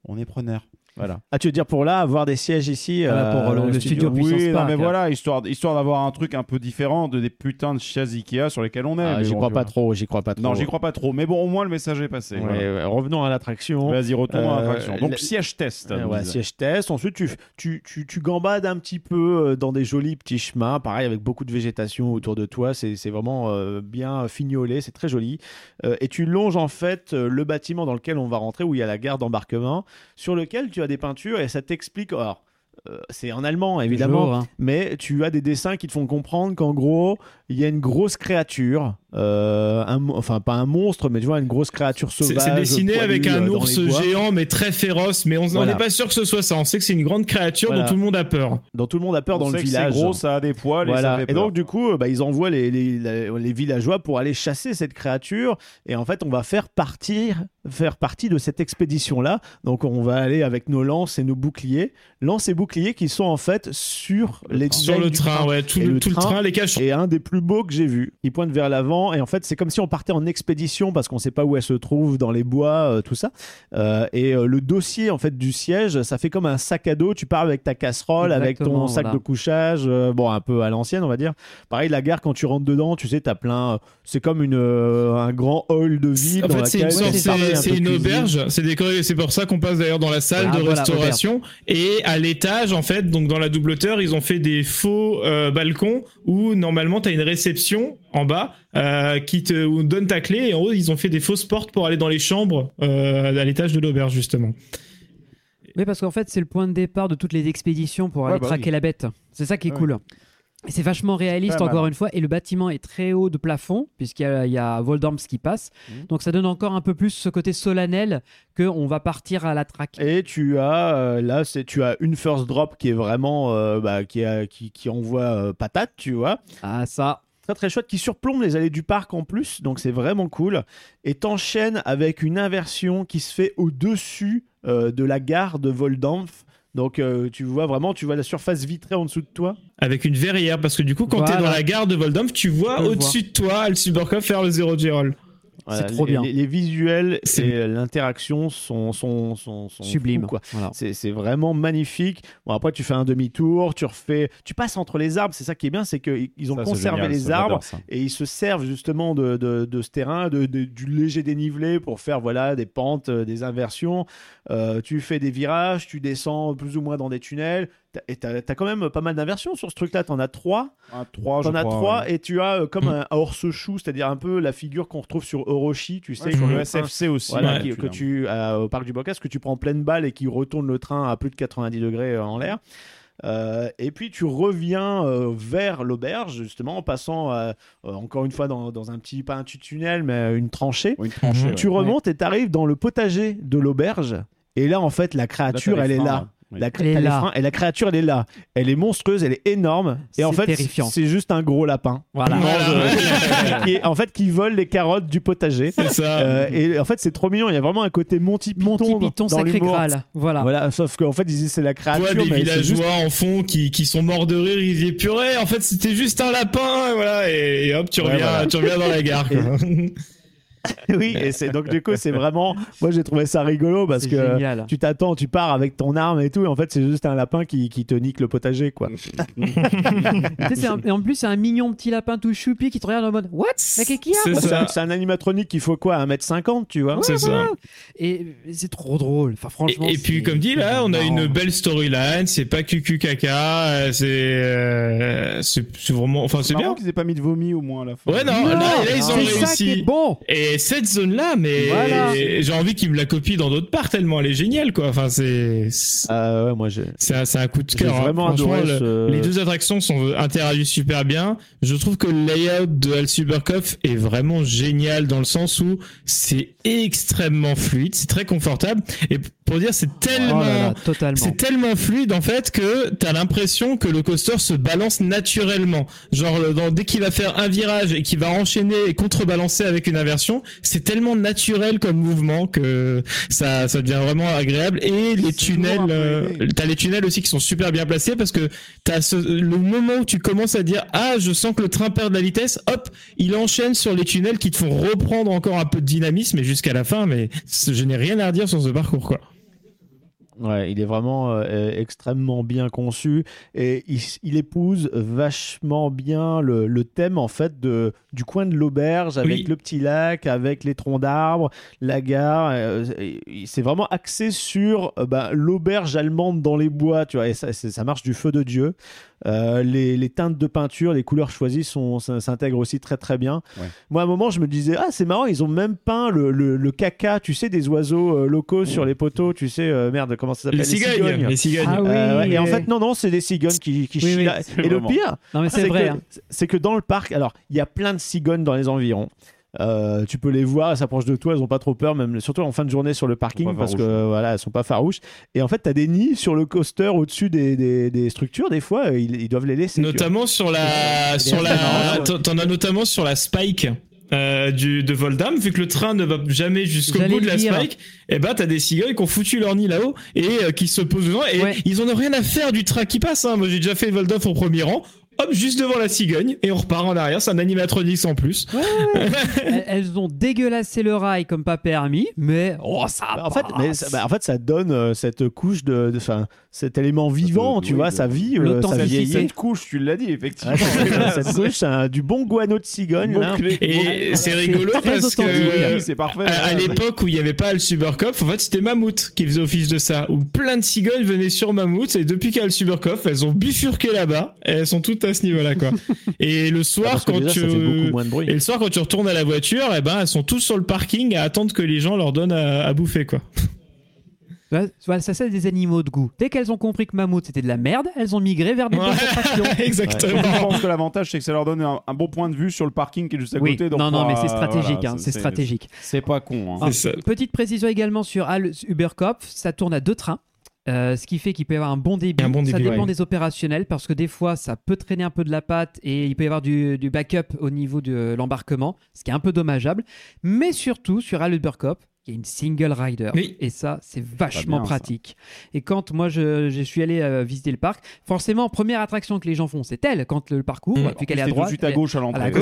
on est preneur. Voilà. Ah, tu veux dire pour là, avoir des sièges ici Voilà, euh, pour le- dans le studio. Oui, non, mais hein. voilà, histoire, histoire d'avoir un truc un peu différent de des putains de chaises Ikea sur lesquelles on est. Ah, j'y bon, crois pas vois. trop, j'y crois pas trop. Non, j'y crois pas trop. Mais bon, au moins le message est passé. Ouais, voilà. ouais, revenons à l'attraction. Vas-y, retournons à Euh, l'attraction. Donc le- siège test. Euh, ouais, siège test. Ensuite, tu, tu, tu, tu gambades un petit peu euh, dans des jolis petits chemins, pareil, avec beaucoup de végétation autour de toi. C'est vraiment euh, bien fignolé, c'est très joli. Euh, et tu longes en fait euh, le bâtiment dans lequel on va rentrer, où il y a la gare d'embarquement, sur lequel tu as des peintures et ça t'explique. Alors, euh, c'est en allemand évidemment, hein. mais tu as des dessins qui te font comprendre qu'en gros, il y a une grosse créature, euh, un enfin pas un monstre, mais tu vois une grosse créature sauvage. c'est dessiné avec euh, un ours géant mais très féroce, mais on Voilà. n'est pas sûr que ce soit ça. On sait que c'est une grande créature Voilà. dont tout le monde a peur. dont tout le monde a peur On dans le sait village. C'est gros, ça a des poils. Et, Voilà. donc du coup, bah, ils envoient les, les, la- les villageois pour aller chasser cette créature. Et en fait, on va faire partir, faire partie de cette expédition là. Donc on va aller avec nos lances et nos boucliers, lances et boucliers qui sont en fait sur les Sur le du train, ouais, tout, le, tout le train train, les caches Et un des plus beaux que j'ai vu. Il pointe vers l'avant et en fait c'est comme si on partait en expédition parce qu'on sait pas où elle se trouve dans les bois, euh, tout ça. Euh, et euh, le dossier en fait du siège, ça fait comme un sac à dos. Tu pars avec ta casserole, avec ton sac voilà. de couchage, euh, bon un peu à l'ancienne on va dire. Pareil la gare quand tu rentres dedans, tu sais t'as plein. euh, c'est comme une euh, un grand hall de ville. En dans fait, c'est une, c'est- un une auberge. C'est décoré. C'est pour ça qu'on passe d'ailleurs dans la salle Ah, de voilà, restauration. Et à l'étage, en fait, donc dans la double hauteur, ils ont fait des faux euh, balcons où normalement t'as une réception en bas euh, qui te donne ta clé. Et en haut, ils ont fait des fausses portes pour aller dans les chambres euh, à l'étage de l'auberge justement. Oui, parce qu'en fait, c'est le point de départ de toutes les expéditions pour Ouais, aller bah traquer oui. la bête. C'est ça qui est Ouais. cool. C'est vachement réaliste, encore une fois. Et le bâtiment est très haut de plafond, puisqu'il y a, il y a Voldamps qui passe. Mhm. Donc ça donne encore un peu plus ce côté solennel qu'on va partir à la traque. Et tu as euh, là, c'est tu as une first drop qui est vraiment euh, bah, qui, a- qui qui envoie euh, patate, tu vois. Ah, ça. très très chouette qui surplombe les allées du parc en plus, donc c'est vraiment cool. Et t'enchaînes avec une inversion qui se fait au-dessus euh, de la gare de Voldampf. Donc euh, tu vois vraiment, tu vois la surface vitrée en dessous de toi. Avec une verrière, parce que du coup, quand t'es dans la gare de Voldamp, tu vois au-dessus de toi Al Suberkov faire le zéro C'est trop les, bien. Les, les visuels C'est- et l'interaction sont, sont, sont, sont Sublime. fous, quoi. Voilà. C'est vraiment magnifique. Bon, après, tu fais un demi-tour, tu refais, tu passes entre les arbres. C'est ça qui est bien, c'est qu'ils ont Ça, conservé génial, les arbres et ils se servent justement de, de, de ce terrain, de, de- du léger dénivelé pour faire voilà des pentes, euh, des inversions. Euh, tu fais des virages, tu descends plus ou moins dans des tunnels. T'as- Et tu as, quand même pas mal d'inversions sur ce truc-là. Tu en as trois. Un 3, je Tu en as crois, trois ouais. et tu as euh, comme un horse-chou, c'est-à-dire un peu la figure qu'on retrouve sur Orochi, tu sais, Ouais, sur le SFC aussi. voilà, ouais, qui- tu que tu euh, au parc du Bocas, que tu prends en pleine balle et qui retourne le train à plus de 90 degrés euh, en l'air. Euh, et puis tu reviens euh, vers l'auberge justement en passant euh, encore une fois dans, dans un petit pas un petit tunnel mais une tranchée. Une tranchée, ouais. Tu remontes et tu arrives dans le potager de l'auberge et là en fait la créature t'as elle est là. Ouais. Oui. La, Elle est les là. freins et la créature elle est là. Elle est monstrueuse, elle est énorme et en C'est fait terrifiant. c'est juste un gros lapin. Voilà. Qui mange, euh, [laughs] qui est- en fait qui vole les carottes du potager. C'est ça. Euh, et en fait, c'est trop mignon. Il y a vraiment un côté Monty Python, Monty Python, dans sacré. Graal. Voilà. Voilà, sauf qu'en fait, c'est la Tu créature, vois des mais c'est juste... villageois en fond qui, qui sont morts de rire, ils disaient purée, en fait c'était juste un lapin, et voilà, et, et hop, tu Ouais, reviens, voilà. tu reviens dans la gare. quoi. [laughs] [laughs] oui, et c'est donc du coup, c'est vraiment. Moi, j'ai trouvé ça rigolo parce que génial. tu t'attends, tu pars avec ton arme et tout, et en fait, c'est juste un lapin qui, qui te nique le potager, quoi. [laughs] Tu sais, c'est un- et en plus, c'est un mignon petit lapin tout choupi qui te regarde en mode What? Mais qu'est-ce qu'il y a? C'est C'est un, animatronique qui faut quoi 1m50, tu vois C'est ça. Et c'est trop drôle. Enfin, franchement. Et, et puis comme dit là, on a une belle storyline, c'est pas cucu caca, euh, c'est euh, c'est c'est vraiment, enfin c'est bien. qu'ils aient pas mis de vomi au moins à la fin. Ouais non, là, là, ils ont c'est ça qui est réussi. bon. Et mais cette zone-là, mais Voilà. j'ai envie qu'ils me la copient dans d'autres parcs tellement elle est géniale, quoi. Enfin, c'est Ah ouais, moi j'ai c'est un, c'est un coup de cœur. hein. vraiment Franchement, adoré le- ce- Les deux attractions sont interagissent super bien. Je trouve que le layout de Al Supercup est vraiment génial dans le sens où c'est extrêmement fluide, c'est très confortable. Et pour dire, c'est tellement Oh totalement. c'est tellement fluide en fait que t'as l'impression que le coaster se balance naturellement. Genre dans- dès qu'il va faire un virage et qu'il va enchaîner et contrebalancer avec une inversion, c'est tellement naturel comme mouvement que ça, ça devient vraiment agréable. Et les tunnels, euh, t'as les tunnels aussi qui sont super bien placés parce que t'as ce, le moment où tu commences à dire ah je sens que le train perd de la vitesse, hop, il enchaîne sur les tunnels qui te font reprendre encore un peu de dynamisme et jusqu'à la fin. Mais je n'ai rien à redire sur ce parcours quoi. Ouais, il est vraiment euh, extrêmement bien conçu et il, il épouse vachement bien le, le thème en fait de, du coin de l'auberge avec Oui. le petit lac, avec les troncs d'arbres, la gare. euh, c'est vraiment axé sur euh, bah, l'auberge allemande dans les bois, tu vois, et ça marche du feu de Dieu. Euh, les, les teintes de peinture, les couleurs choisies sont, s'intègrent aussi très très bien. Ouais. Moi, à un moment, je me disais, ah, c'est marrant, ils ont même peint le, le- le caca, tu sais, des oiseaux euh, locaux sur les poteaux, tu sais, euh, merde, comment ça s'appelle? Les cigognes, les cigognes. Ah oui. Euh, ouais, et en fait, non, non, c'est des cigognes qui, qui Oui, chient oui, là. c'est Et le pire, Non, mais c'est c'est vrai. que, hein. c'est que dans le parc, alors, il y a plein de cigognes dans les environs. Euh, tu peux les voir, elles s'approchent de toi, elles ont pas trop peur, même surtout en fin de journée sur le parking, parce que voilà, elles sont pas farouches. Et en fait, tu as des nids sur le coaster au-dessus des, des- des structures. Des fois, ils, ils doivent les laisser. Notamment sur la, sur la, marrant, t'en as notamment sur la Spike. euh, du de Voldam vu que le train ne va jamais jusqu'au bout de la dire. Spike et ben t'as des cigognes qui ont foutu leur nid là-haut et euh, qui se posent devant et Ouais. ils en ont rien à faire du train qui passe hein. moi j'ai déjà fait Voldam au premier rang hop juste devant la cigogne et on repart en arrière c'est un animatronics en plus [laughs] elles, elles ont dégueulassé le rail comme pas permis, mais oh ça Bah, en fait, mais ça, bah, en fait, ça donne euh, cette couche de, de- 'fin, cet élément vivant, tu oui, vois, de- ça vit, euh, ça L'authenticité. vieillit. Cette couche, tu l'as dit, effectivement. Ouais, cette [laughs] couche, c'est un- du bon guano de cigogne. Mot-clé. et c'est rigolo parce que. Oui, c'est parfait. à, à l'époque où il n'y avait pas le Supercop, en fait c'était Mammouth qui faisait office de ça, où plein de cigognes venaient sur Mammouth et depuis qu'il y a le Supercop, elles ont bifurqué là-bas et elles sont toutes à ce niveau-là quoi. Et le Ah, soir quand déjà, tu ça fait beaucoup moins de bruit. et le soir quand tu retournes à la voiture, eh ben elles sont tous sur le parking à attendre que les gens leur donnent à, à bouffer quoi. Voilà, ça c'est des animaux de goût. Dès qu'elles ont compris que Mammouth c'était de la merde, elles ont migré vers des Ouais. [laughs] Exactement. Je pense que l'avantage, c'est que ça leur donne un, un bon point de vue sur le parking qui est juste à Oui, côté. donc non, non, on mais c'est stratégique, voilà, hein, c'est stratégique. C'est pas con. hein. Ah. Petite précision également sur Al Uberkopf, ça tourne à deux trains. Euh, ce qui fait qu'il peut y avoir un bon débit. Un bon ça dépend ouais. des opérationnels parce que des fois ça peut traîner un peu de la patte et il peut y avoir du, du backup au niveau de l'embarquement, ce qui est un peu dommageable. Mais surtout sur Al Uberkopf, il y a une single rider Oui. et ça c'est vachement bien, ça. pratique. Et quand moi je, je suis allé euh, visiter le parc, forcément première attraction que les gens font c'est elle quand le parcours, Mmh. vu qu'elle est à C'était tout de droite. suite à gauche à l'entrée.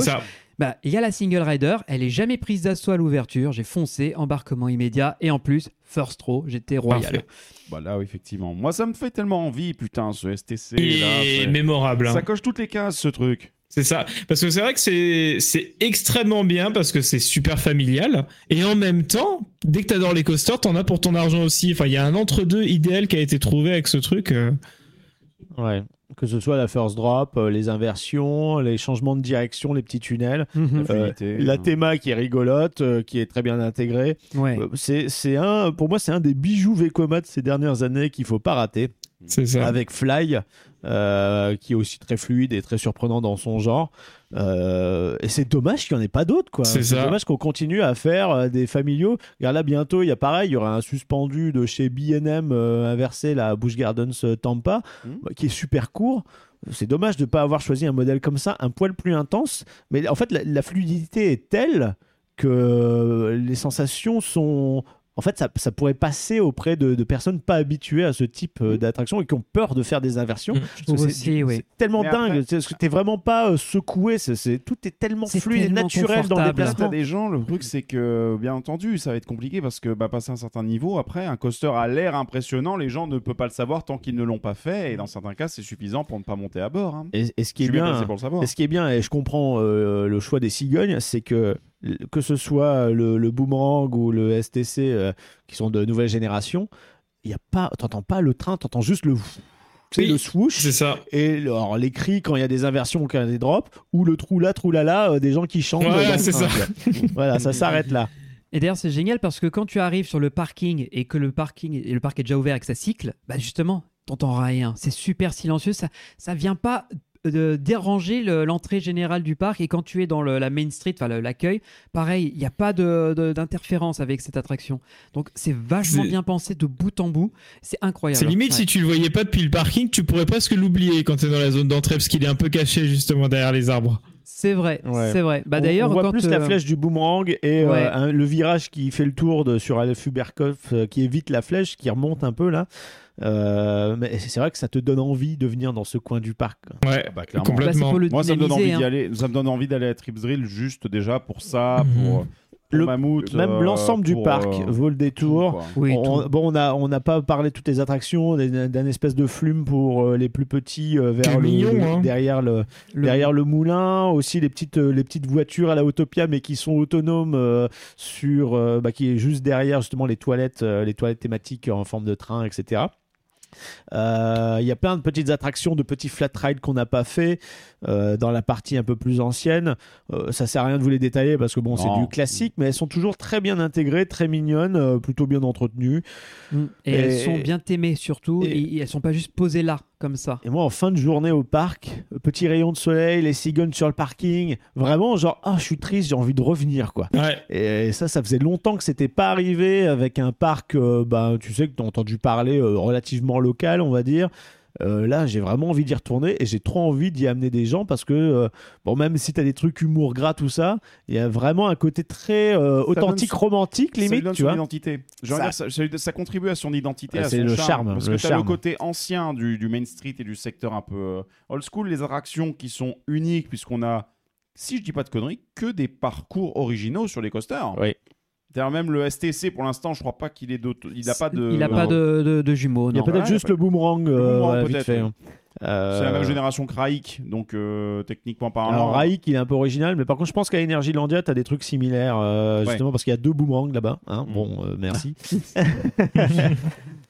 bah, il y a la single rider, elle est jamais prise d'assaut à l'ouverture. J'ai foncé, embarquement immédiat et en plus, first row, j'étais royal. Parfait. Bah là, oui, effectivement. Moi, ça me fait tellement envie, putain, ce STC. Il là, mémorable. hein. Ça coche toutes les cases, ce truc. C'est ça. Parce que c'est vrai que c'est, c'est extrêmement bien parce que c'est super familial. Et en même temps, dès que t'adores les coasters, t'en as pour ton argent aussi. Enfin, il y a un entre-deux idéal qui a été trouvé avec ce truc. euh. Ouais. Que ce soit la first drop, euh, les inversions, les changements de direction, les petits tunnels. Mhm. Euh, Fluidité, la théma qui est rigolote, euh, qui est très bien intégrée. Ouais. Euh, C'est, c'est un, pour moi, c'est un des bijoux Vekoma de ces dernières années qu'il faut pas rater. C'est ça. Avec Fly, euh, qui est aussi très fluide et très surprenant dans son genre. Euh, et c'est dommage qu'il n'y en ait pas d'autres. quoi. C'est dommage qu'on continue à faire euh, des familiaux. Regarde là, bientôt, il y a pareil, il y aura un suspendu de chez B&M euh, inversé, la Busch Gardens Tampa, Mhm. euh, qui est super court. C'est dommage de ne pas avoir choisi un modèle comme ça, un poil plus intense. Mais en fait, la, la fluidité est telle que les sensations sont... En fait, ça, ça pourrait passer auprès de, de personnes pas habituées à ce type euh, d'attraction et qui ont peur de faire des inversions. Mm. C'est- oui. tellement Mais dingue, après- c'est parce que t'es vraiment pas euh, secoué, c'est, tout est tellement fluide et naturel dans le déplacement. des gens, le truc c'est que, bien entendu, ça va être compliqué parce que, bah, passer un certain niveau, après, un coaster a l'air impressionnant, les gens ne peuvent pas le savoir tant qu'ils ne l'ont pas fait, et dans certains cas, c'est suffisant pour ne pas monter à bord. Hein. Et, et ce qui Je est suis bien pour le savoir. et ce qui est bien, et je comprends euh, le choix des cigognes, c'est que que ce soit le, le boomerang ou le STC euh, qui sont de nouvelle génération, il y a pas, t'entends pas le train, t'entends juste le Oui, le swoosh. C'est ça. Et alors, les cris quand il y a des inversions ou quand il y a des drops, ou le trou là, trou là là, euh, des gens qui chantent. C'est ça. [laughs] voilà, ça s'arrête là. Et d'ailleurs, c'est génial parce que quand tu arrives sur le parking et que le parking et le parc est déjà ouvert et que ça cycle, bah justement, t'entends rien. C'est super silencieux. Ça, ça vient pas de déranger le- l'entrée générale du parc. Et quand tu es dans le- la main street, enfin l'accueil, pareil, il n'y a pas de- de- d'interférence avec cette attraction. Donc c'est vachement bien pensé de bout en bout. C'est incroyable. C'est limite Ouais. si tu le voyais pas depuis le parking, tu pourrais presque l'oublier quand t'es dans la zone d'entrée parce qu'il est un peu caché justement derrière les arbres. C'est vrai, Ouais. c'est vrai. Bah d'ailleurs, on voit quand plus la euh, flèche du boomerang et euh, un- le virage qui fait le tour de, sur Aleph Huberkopf, euh, qui évite la flèche, qui remonte un peu là. Euh, mais c'est vrai que ça te donne envie de venir dans ce coin du parc. Ouais, bah, bah, complètement. le Moi, ça me donne envie dynamiser, d'y hein. aller. Ça me donne envie d'aller à Trips Drill juste déjà pour ça, Mhm. pour, Le- Mammouth. Même euh, l'ensemble du parc euh, vaut le détour. Oui, on, bon, on n'a pas parlé de toutes les attractions, d'un espèce de flume pour euh, les plus petits euh, vers le, mignon, le- hein. derrière le, Le- derrière le moulin, aussi les petites les petites voitures à la Autopia mais qui sont autonomes euh, sur euh, bah, qui est juste derrière justement les toilettes euh, les toilettes thématiques en forme de train, etc. Euh, Il y a plein de petites attractions, de petits flat rides qu'on n'a pas fait euh, dans la partie un peu plus ancienne. Euh, ça sert à rien de vous les détailler parce que bon, c'est du classique, mais elles sont toujours très bien intégrées, très mignonnes, euh, plutôt bien entretenues. Mm. Et, Et- elles sont bien aimées surtout. et- Et, elles sont pas juste posées là, comme ça. Et moi, en fin de journée au parc, petit rayon de soleil, les cigognes sur le parking, vraiment genre, ah, je suis triste, j'ai envie de revenir, quoi. Ouais. Et ça, ça faisait longtemps que c'était pas arrivé avec un parc, euh, bah, tu sais, que tu as entendu parler euh, relativement local, on va dire. Euh, là, j'ai vraiment envie d'y retourner et j'ai trop envie d'y amener des gens parce que, euh, bon, même si tu as des trucs humour gras, tout ça, il y a vraiment un côté très euh, authentique, romantique, Ça lui limite, donne tu son vois. identité. Ça- contribue à son identité, Ah, à c'est son le charme. charme, Parce le que tu as le côté ancien du, du Main Street et du secteur un peu old school, les attractions qui sont uniques, puisqu'on a, si je dis pas de conneries, que des parcours originaux sur les coasters. Oui. D'ailleurs, même le STC, pour l'instant, je crois pas qu'il ait d'autres. Il n'a pas de. Il a pas de, de- de jumeaux. Il y a non. peut-être Ouais, juste le boomerang, euh, boomerang, vite peut-être, hein. Euh, C'est la même génération que Raik, donc euh, techniquement parlant. Alors Raik, il est un peu original, mais par contre, je pense qu'à Energylandia, tu as des trucs similaires, euh, Ouais. justement parce qu'il y a deux boomerangs là-bas. hein. Mm. Bon, euh, merci. [laughs]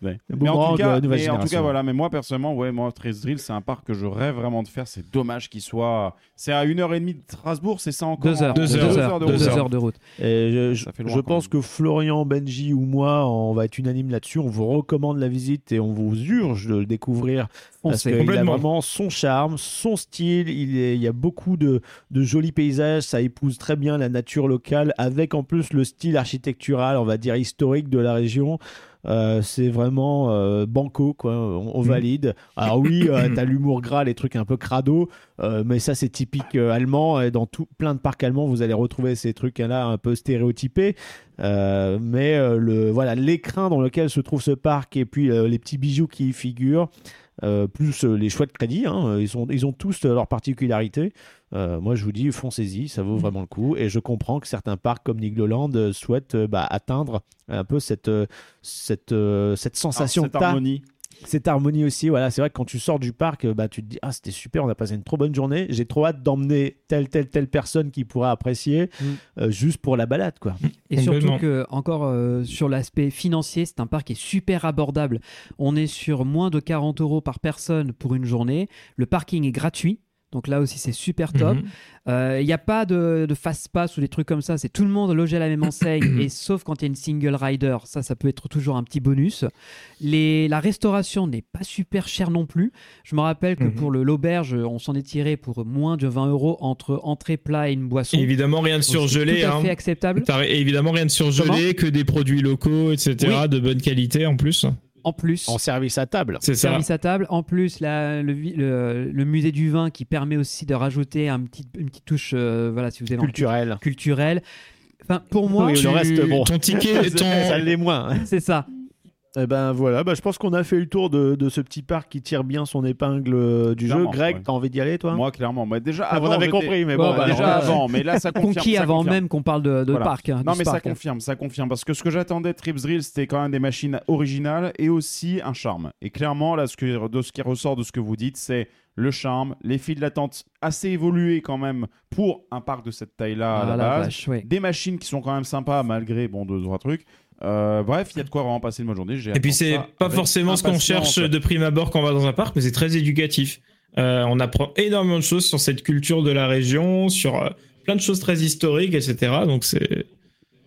Ouais. Mais en, tout cas, euh, nouvelle mais en tout cas, voilà. Mais moi, personnellement, ouais, moi, Trace Drill, c'est un parc que je rêve vraiment de faire. C'est dommage qu'il soit. C'est à 1h30 de Strasbourg, c'est ça encore? Deux heures, Deux deux heures. heures, de deux route. heures de route. Et je, je- Ça fait loin, je quand pense que Florian, Benji ou moi, on va être unanime là-dessus. On vous recommande la visite et on vous urge de le découvrir parce Foncez. Qu'il a vraiment son charme, son style. Il, est- il y a beaucoup de, de jolis paysages. Ça épouse très bien la nature locale avec en plus le style architectural, on va dire historique de la région. Euh, c'est vraiment euh, banco, quoi. On, on Mhm. valide. Alors oui, euh, [coughs] t'as l'humour gras, les trucs un peu crado, euh, mais ça c'est typique allemand. Et dans tout, plein de parcs allemands, vous allez retrouver ces trucs-là un peu stéréotypés. Mais le voilà l'écrin dans lequel se trouve ce parc et puis les petits bijoux qui y figurent. Euh, plus euh, les choix de crédit, hein, euh, ils, ont, ils ont tous leurs particularités. Euh, moi, je vous dis, foncez-y, ça vaut vraiment le coup. Et je comprends que certains parcs comme Nigloland souhaitent bah, atteindre un peu cette, cette, cette sensation cette que t'as harmonie. Cette harmonie aussi. Voilà, c'est vrai que quand tu sors du parc, euh, bah, tu te dis ah c'était super, on a passé une trop bonne journée. J'ai trop hâte d'emmener telle telle telle personne qui pourra apprécier Mm. euh, juste pour la balade quoi. Et surtout que, encore euh, sur l'aspect financier, c'est un parc qui est super abordable. On est sur moins de 40 euros par personne pour une journée. Le parking est gratuit. Donc là aussi, c'est super top. Mhm. Euh, Il n'y a pas de, de fast pass ou des trucs comme ça. C'est tout le monde logé à la même enseigne. [coughs] et sauf quand il y a une single rider, ça, ça peut être toujours un petit bonus. Les, la restauration n'est pas super chère non plus. Je me rappelle que Mhm. pour l'auberge, on s'en est tiré pour moins de 20 euros entre entrée, plat et une boisson. Et évidemment, rien de surgelé. Tout à hein. fait acceptable. Évidemment rien de surgelé, que des produits locaux, etc., de bonne qualité en plus. En plus. En service à table. C'est ça. service à table. En plus, la- le, vi- le- le musée du vin qui permet aussi de rajouter un petit, une petite touche, euh, voilà, si vous avez envie, Culturel. culturelle. Enfin, pour moi, Oui, tu- le reste, bon. Ton ticket, [laughs] ton... ça l'est moins. c'est ça. Eh ben voilà, bah, je pense qu'on a fait le tour de, de ce petit parc qui tire bien son épingle euh, du Clairement, jeu. Greg, ouais. t'as envie d'y aller toi? Moi, clairement. Moi, déjà, Ah, Vous avant, compris, mais Bon, bon, bah, déjà là, avant, mais là, ça [laughs] confirme. Conquis ça avant confirme. même qu'on parle de, de Voilà. parc. hein, Non, mais ça hein. confirme, ça confirme. Parce que ce que j'attendais de Trips Drill, c'était quand même des machines originales et aussi un charme. Et clairement, là, ce, que, de ce qui ressort de ce que vous dites, c'est le charme, les files d'attente assez évoluées quand même pour un parc de cette taille-là à Ah, la la base. vache. Des machines qui sont quand même sympas malgré bon deux trois trucs. Euh, bref, il y a de quoi vraiment passer une bonne journée. Et puis c'est pas forcément ce qu'on cherche de prime abord quand on va dans un parc, mais c'est très éducatif. Euh, on apprend énormément de choses sur cette culture de la région, sur euh, plein de choses très historiques, etc. Donc c'est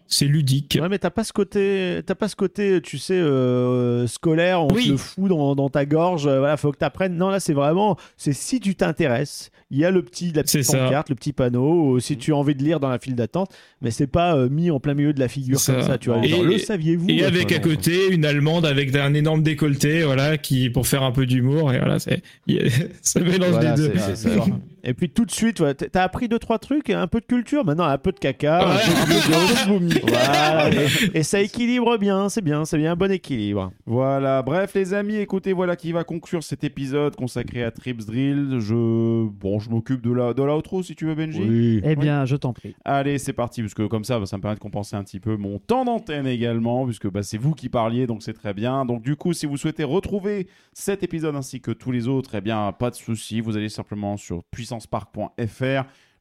c'est ludique. Ouais, mais t'as pas ce côté, t'as pas ce côté, tu sais, euh, scolaire, on Oui. le fout dans, dans ta gorge. euh, voilà, faut que t'apprennes. Non, là, c'est vraiment, c'est si tu t'intéresses. Il y a le petit, la petite pancarte, le petit panneau, ou si tu as envie de lire dans la file d'attente, mais c'est pas euh, mis en plein milieu de la figure comme ça. ça, tu vois. Et- Genre, le saviez-vous Et avec à côté une allemande avec un énorme décolleté, voilà, qui pour faire un peu d'humour et voilà, c'est [laughs] ça mélange Voilà, les deux. Et puis tout de suite, ouais, t'as appris deux trois trucs, et un peu de culture, maintenant un peu de caca, un Ouais. peu de vomi. Voilà, et, et ça équilibre bien, c'est bien, c'est bien un bon équilibre. Voilà, bref les amis, écoutez, voilà qui va conclure cet épisode consacré à Trips Drill. Je, bon, je m'occupe de la, de la outro si tu veux Benji. Oui. Eh bien, je t'en prie. Allez, c'est parti, parce que comme ça, bah, ça me permet de compenser un petit peu mon temps d'antenne également, puisque bah, c'est vous qui parliez, donc c'est très bien. Donc du coup, si vous souhaitez retrouver cet épisode ainsi que tous les autres, eh bien, pas de souci, vous allez simplement sur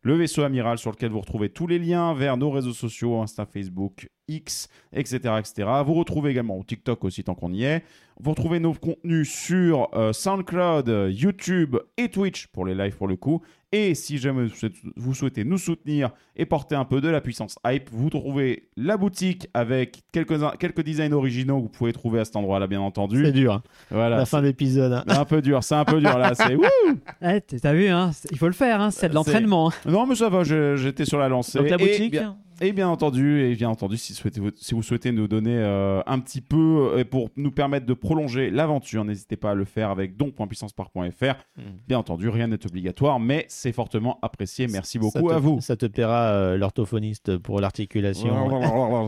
le vaisseau amiral sur lequel vous retrouvez tous les liens vers nos réseaux sociaux, Insta, Facebook, X, etc., etc. Vous retrouvez également au TikTok aussi tant qu'on y est. Vous retrouvez nos contenus sur euh, SoundCloud, euh, YouTube et Twitch pour les lives pour le coup. Et si jamais vous souhaitez- nous soutenir et porter un peu de la puissance hype, vous trouvez la boutique avec quelques, quelques designs originaux que vous pouvez trouver à cet endroit-là, bien C'est entendu. dur, hein. Voilà. la fin d'épisode. hein. C'est un peu dur, c'est un peu dur là. C'est [laughs] Wouh Eh, T'as vu, hein c'est- il faut le faire, hein, c'est de C'est- l'entraînement. hein. non mais ça va, j'étais sur la lancée. Donc la Et boutique bien- Et bien entendu, et bien entendu, si, souhaitez, si vous souhaitez nous donner euh, un petit peu euh, pour nous permettre de prolonger l'aventure, n'hésitez pas à le faire avec don.puissancepark.fr. Mm. Bien entendu, rien n'est obligatoire, mais c'est fortement apprécié. Merci beaucoup te- à vous. Ça te plaira euh, l'orthophoniste pour l'articulation.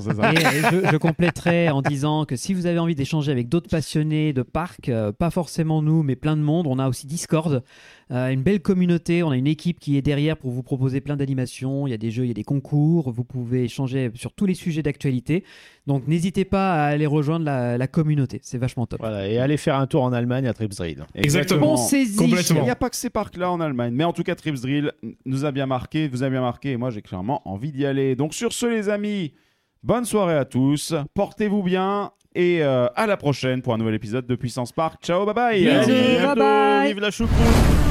C'est ça. Et je, je compléterai en disant que si vous avez envie d'échanger avec d'autres passionnés de parc, euh, pas forcément nous, mais plein de monde, on a aussi Discord, euh, une belle communauté, on a une équipe qui est derrière pour vous proposer plein d'animations, il y a des jeux, il y a des concours, vous pouvez échanger sur tous les sujets d'actualité. Donc n'hésitez pas à aller rejoindre la, la communauté, c'est vachement top. Voilà, et allez faire un tour en Allemagne à Tripsdrill. Exactement. Pensez-y. Il n'y a pas que ces parcs-là en Allemagne, mais en tout cas, Trips Drill nous a bien marqué, vous a bien marqué, et moi j'ai clairement envie d'y aller. Donc sur ce, les amis, bonne soirée à tous, portez-vous bien, et euh, à la prochaine pour un nouvel épisode de Puissance Park. Ciao, bye bye Bisous. Bye. Vive la choucroute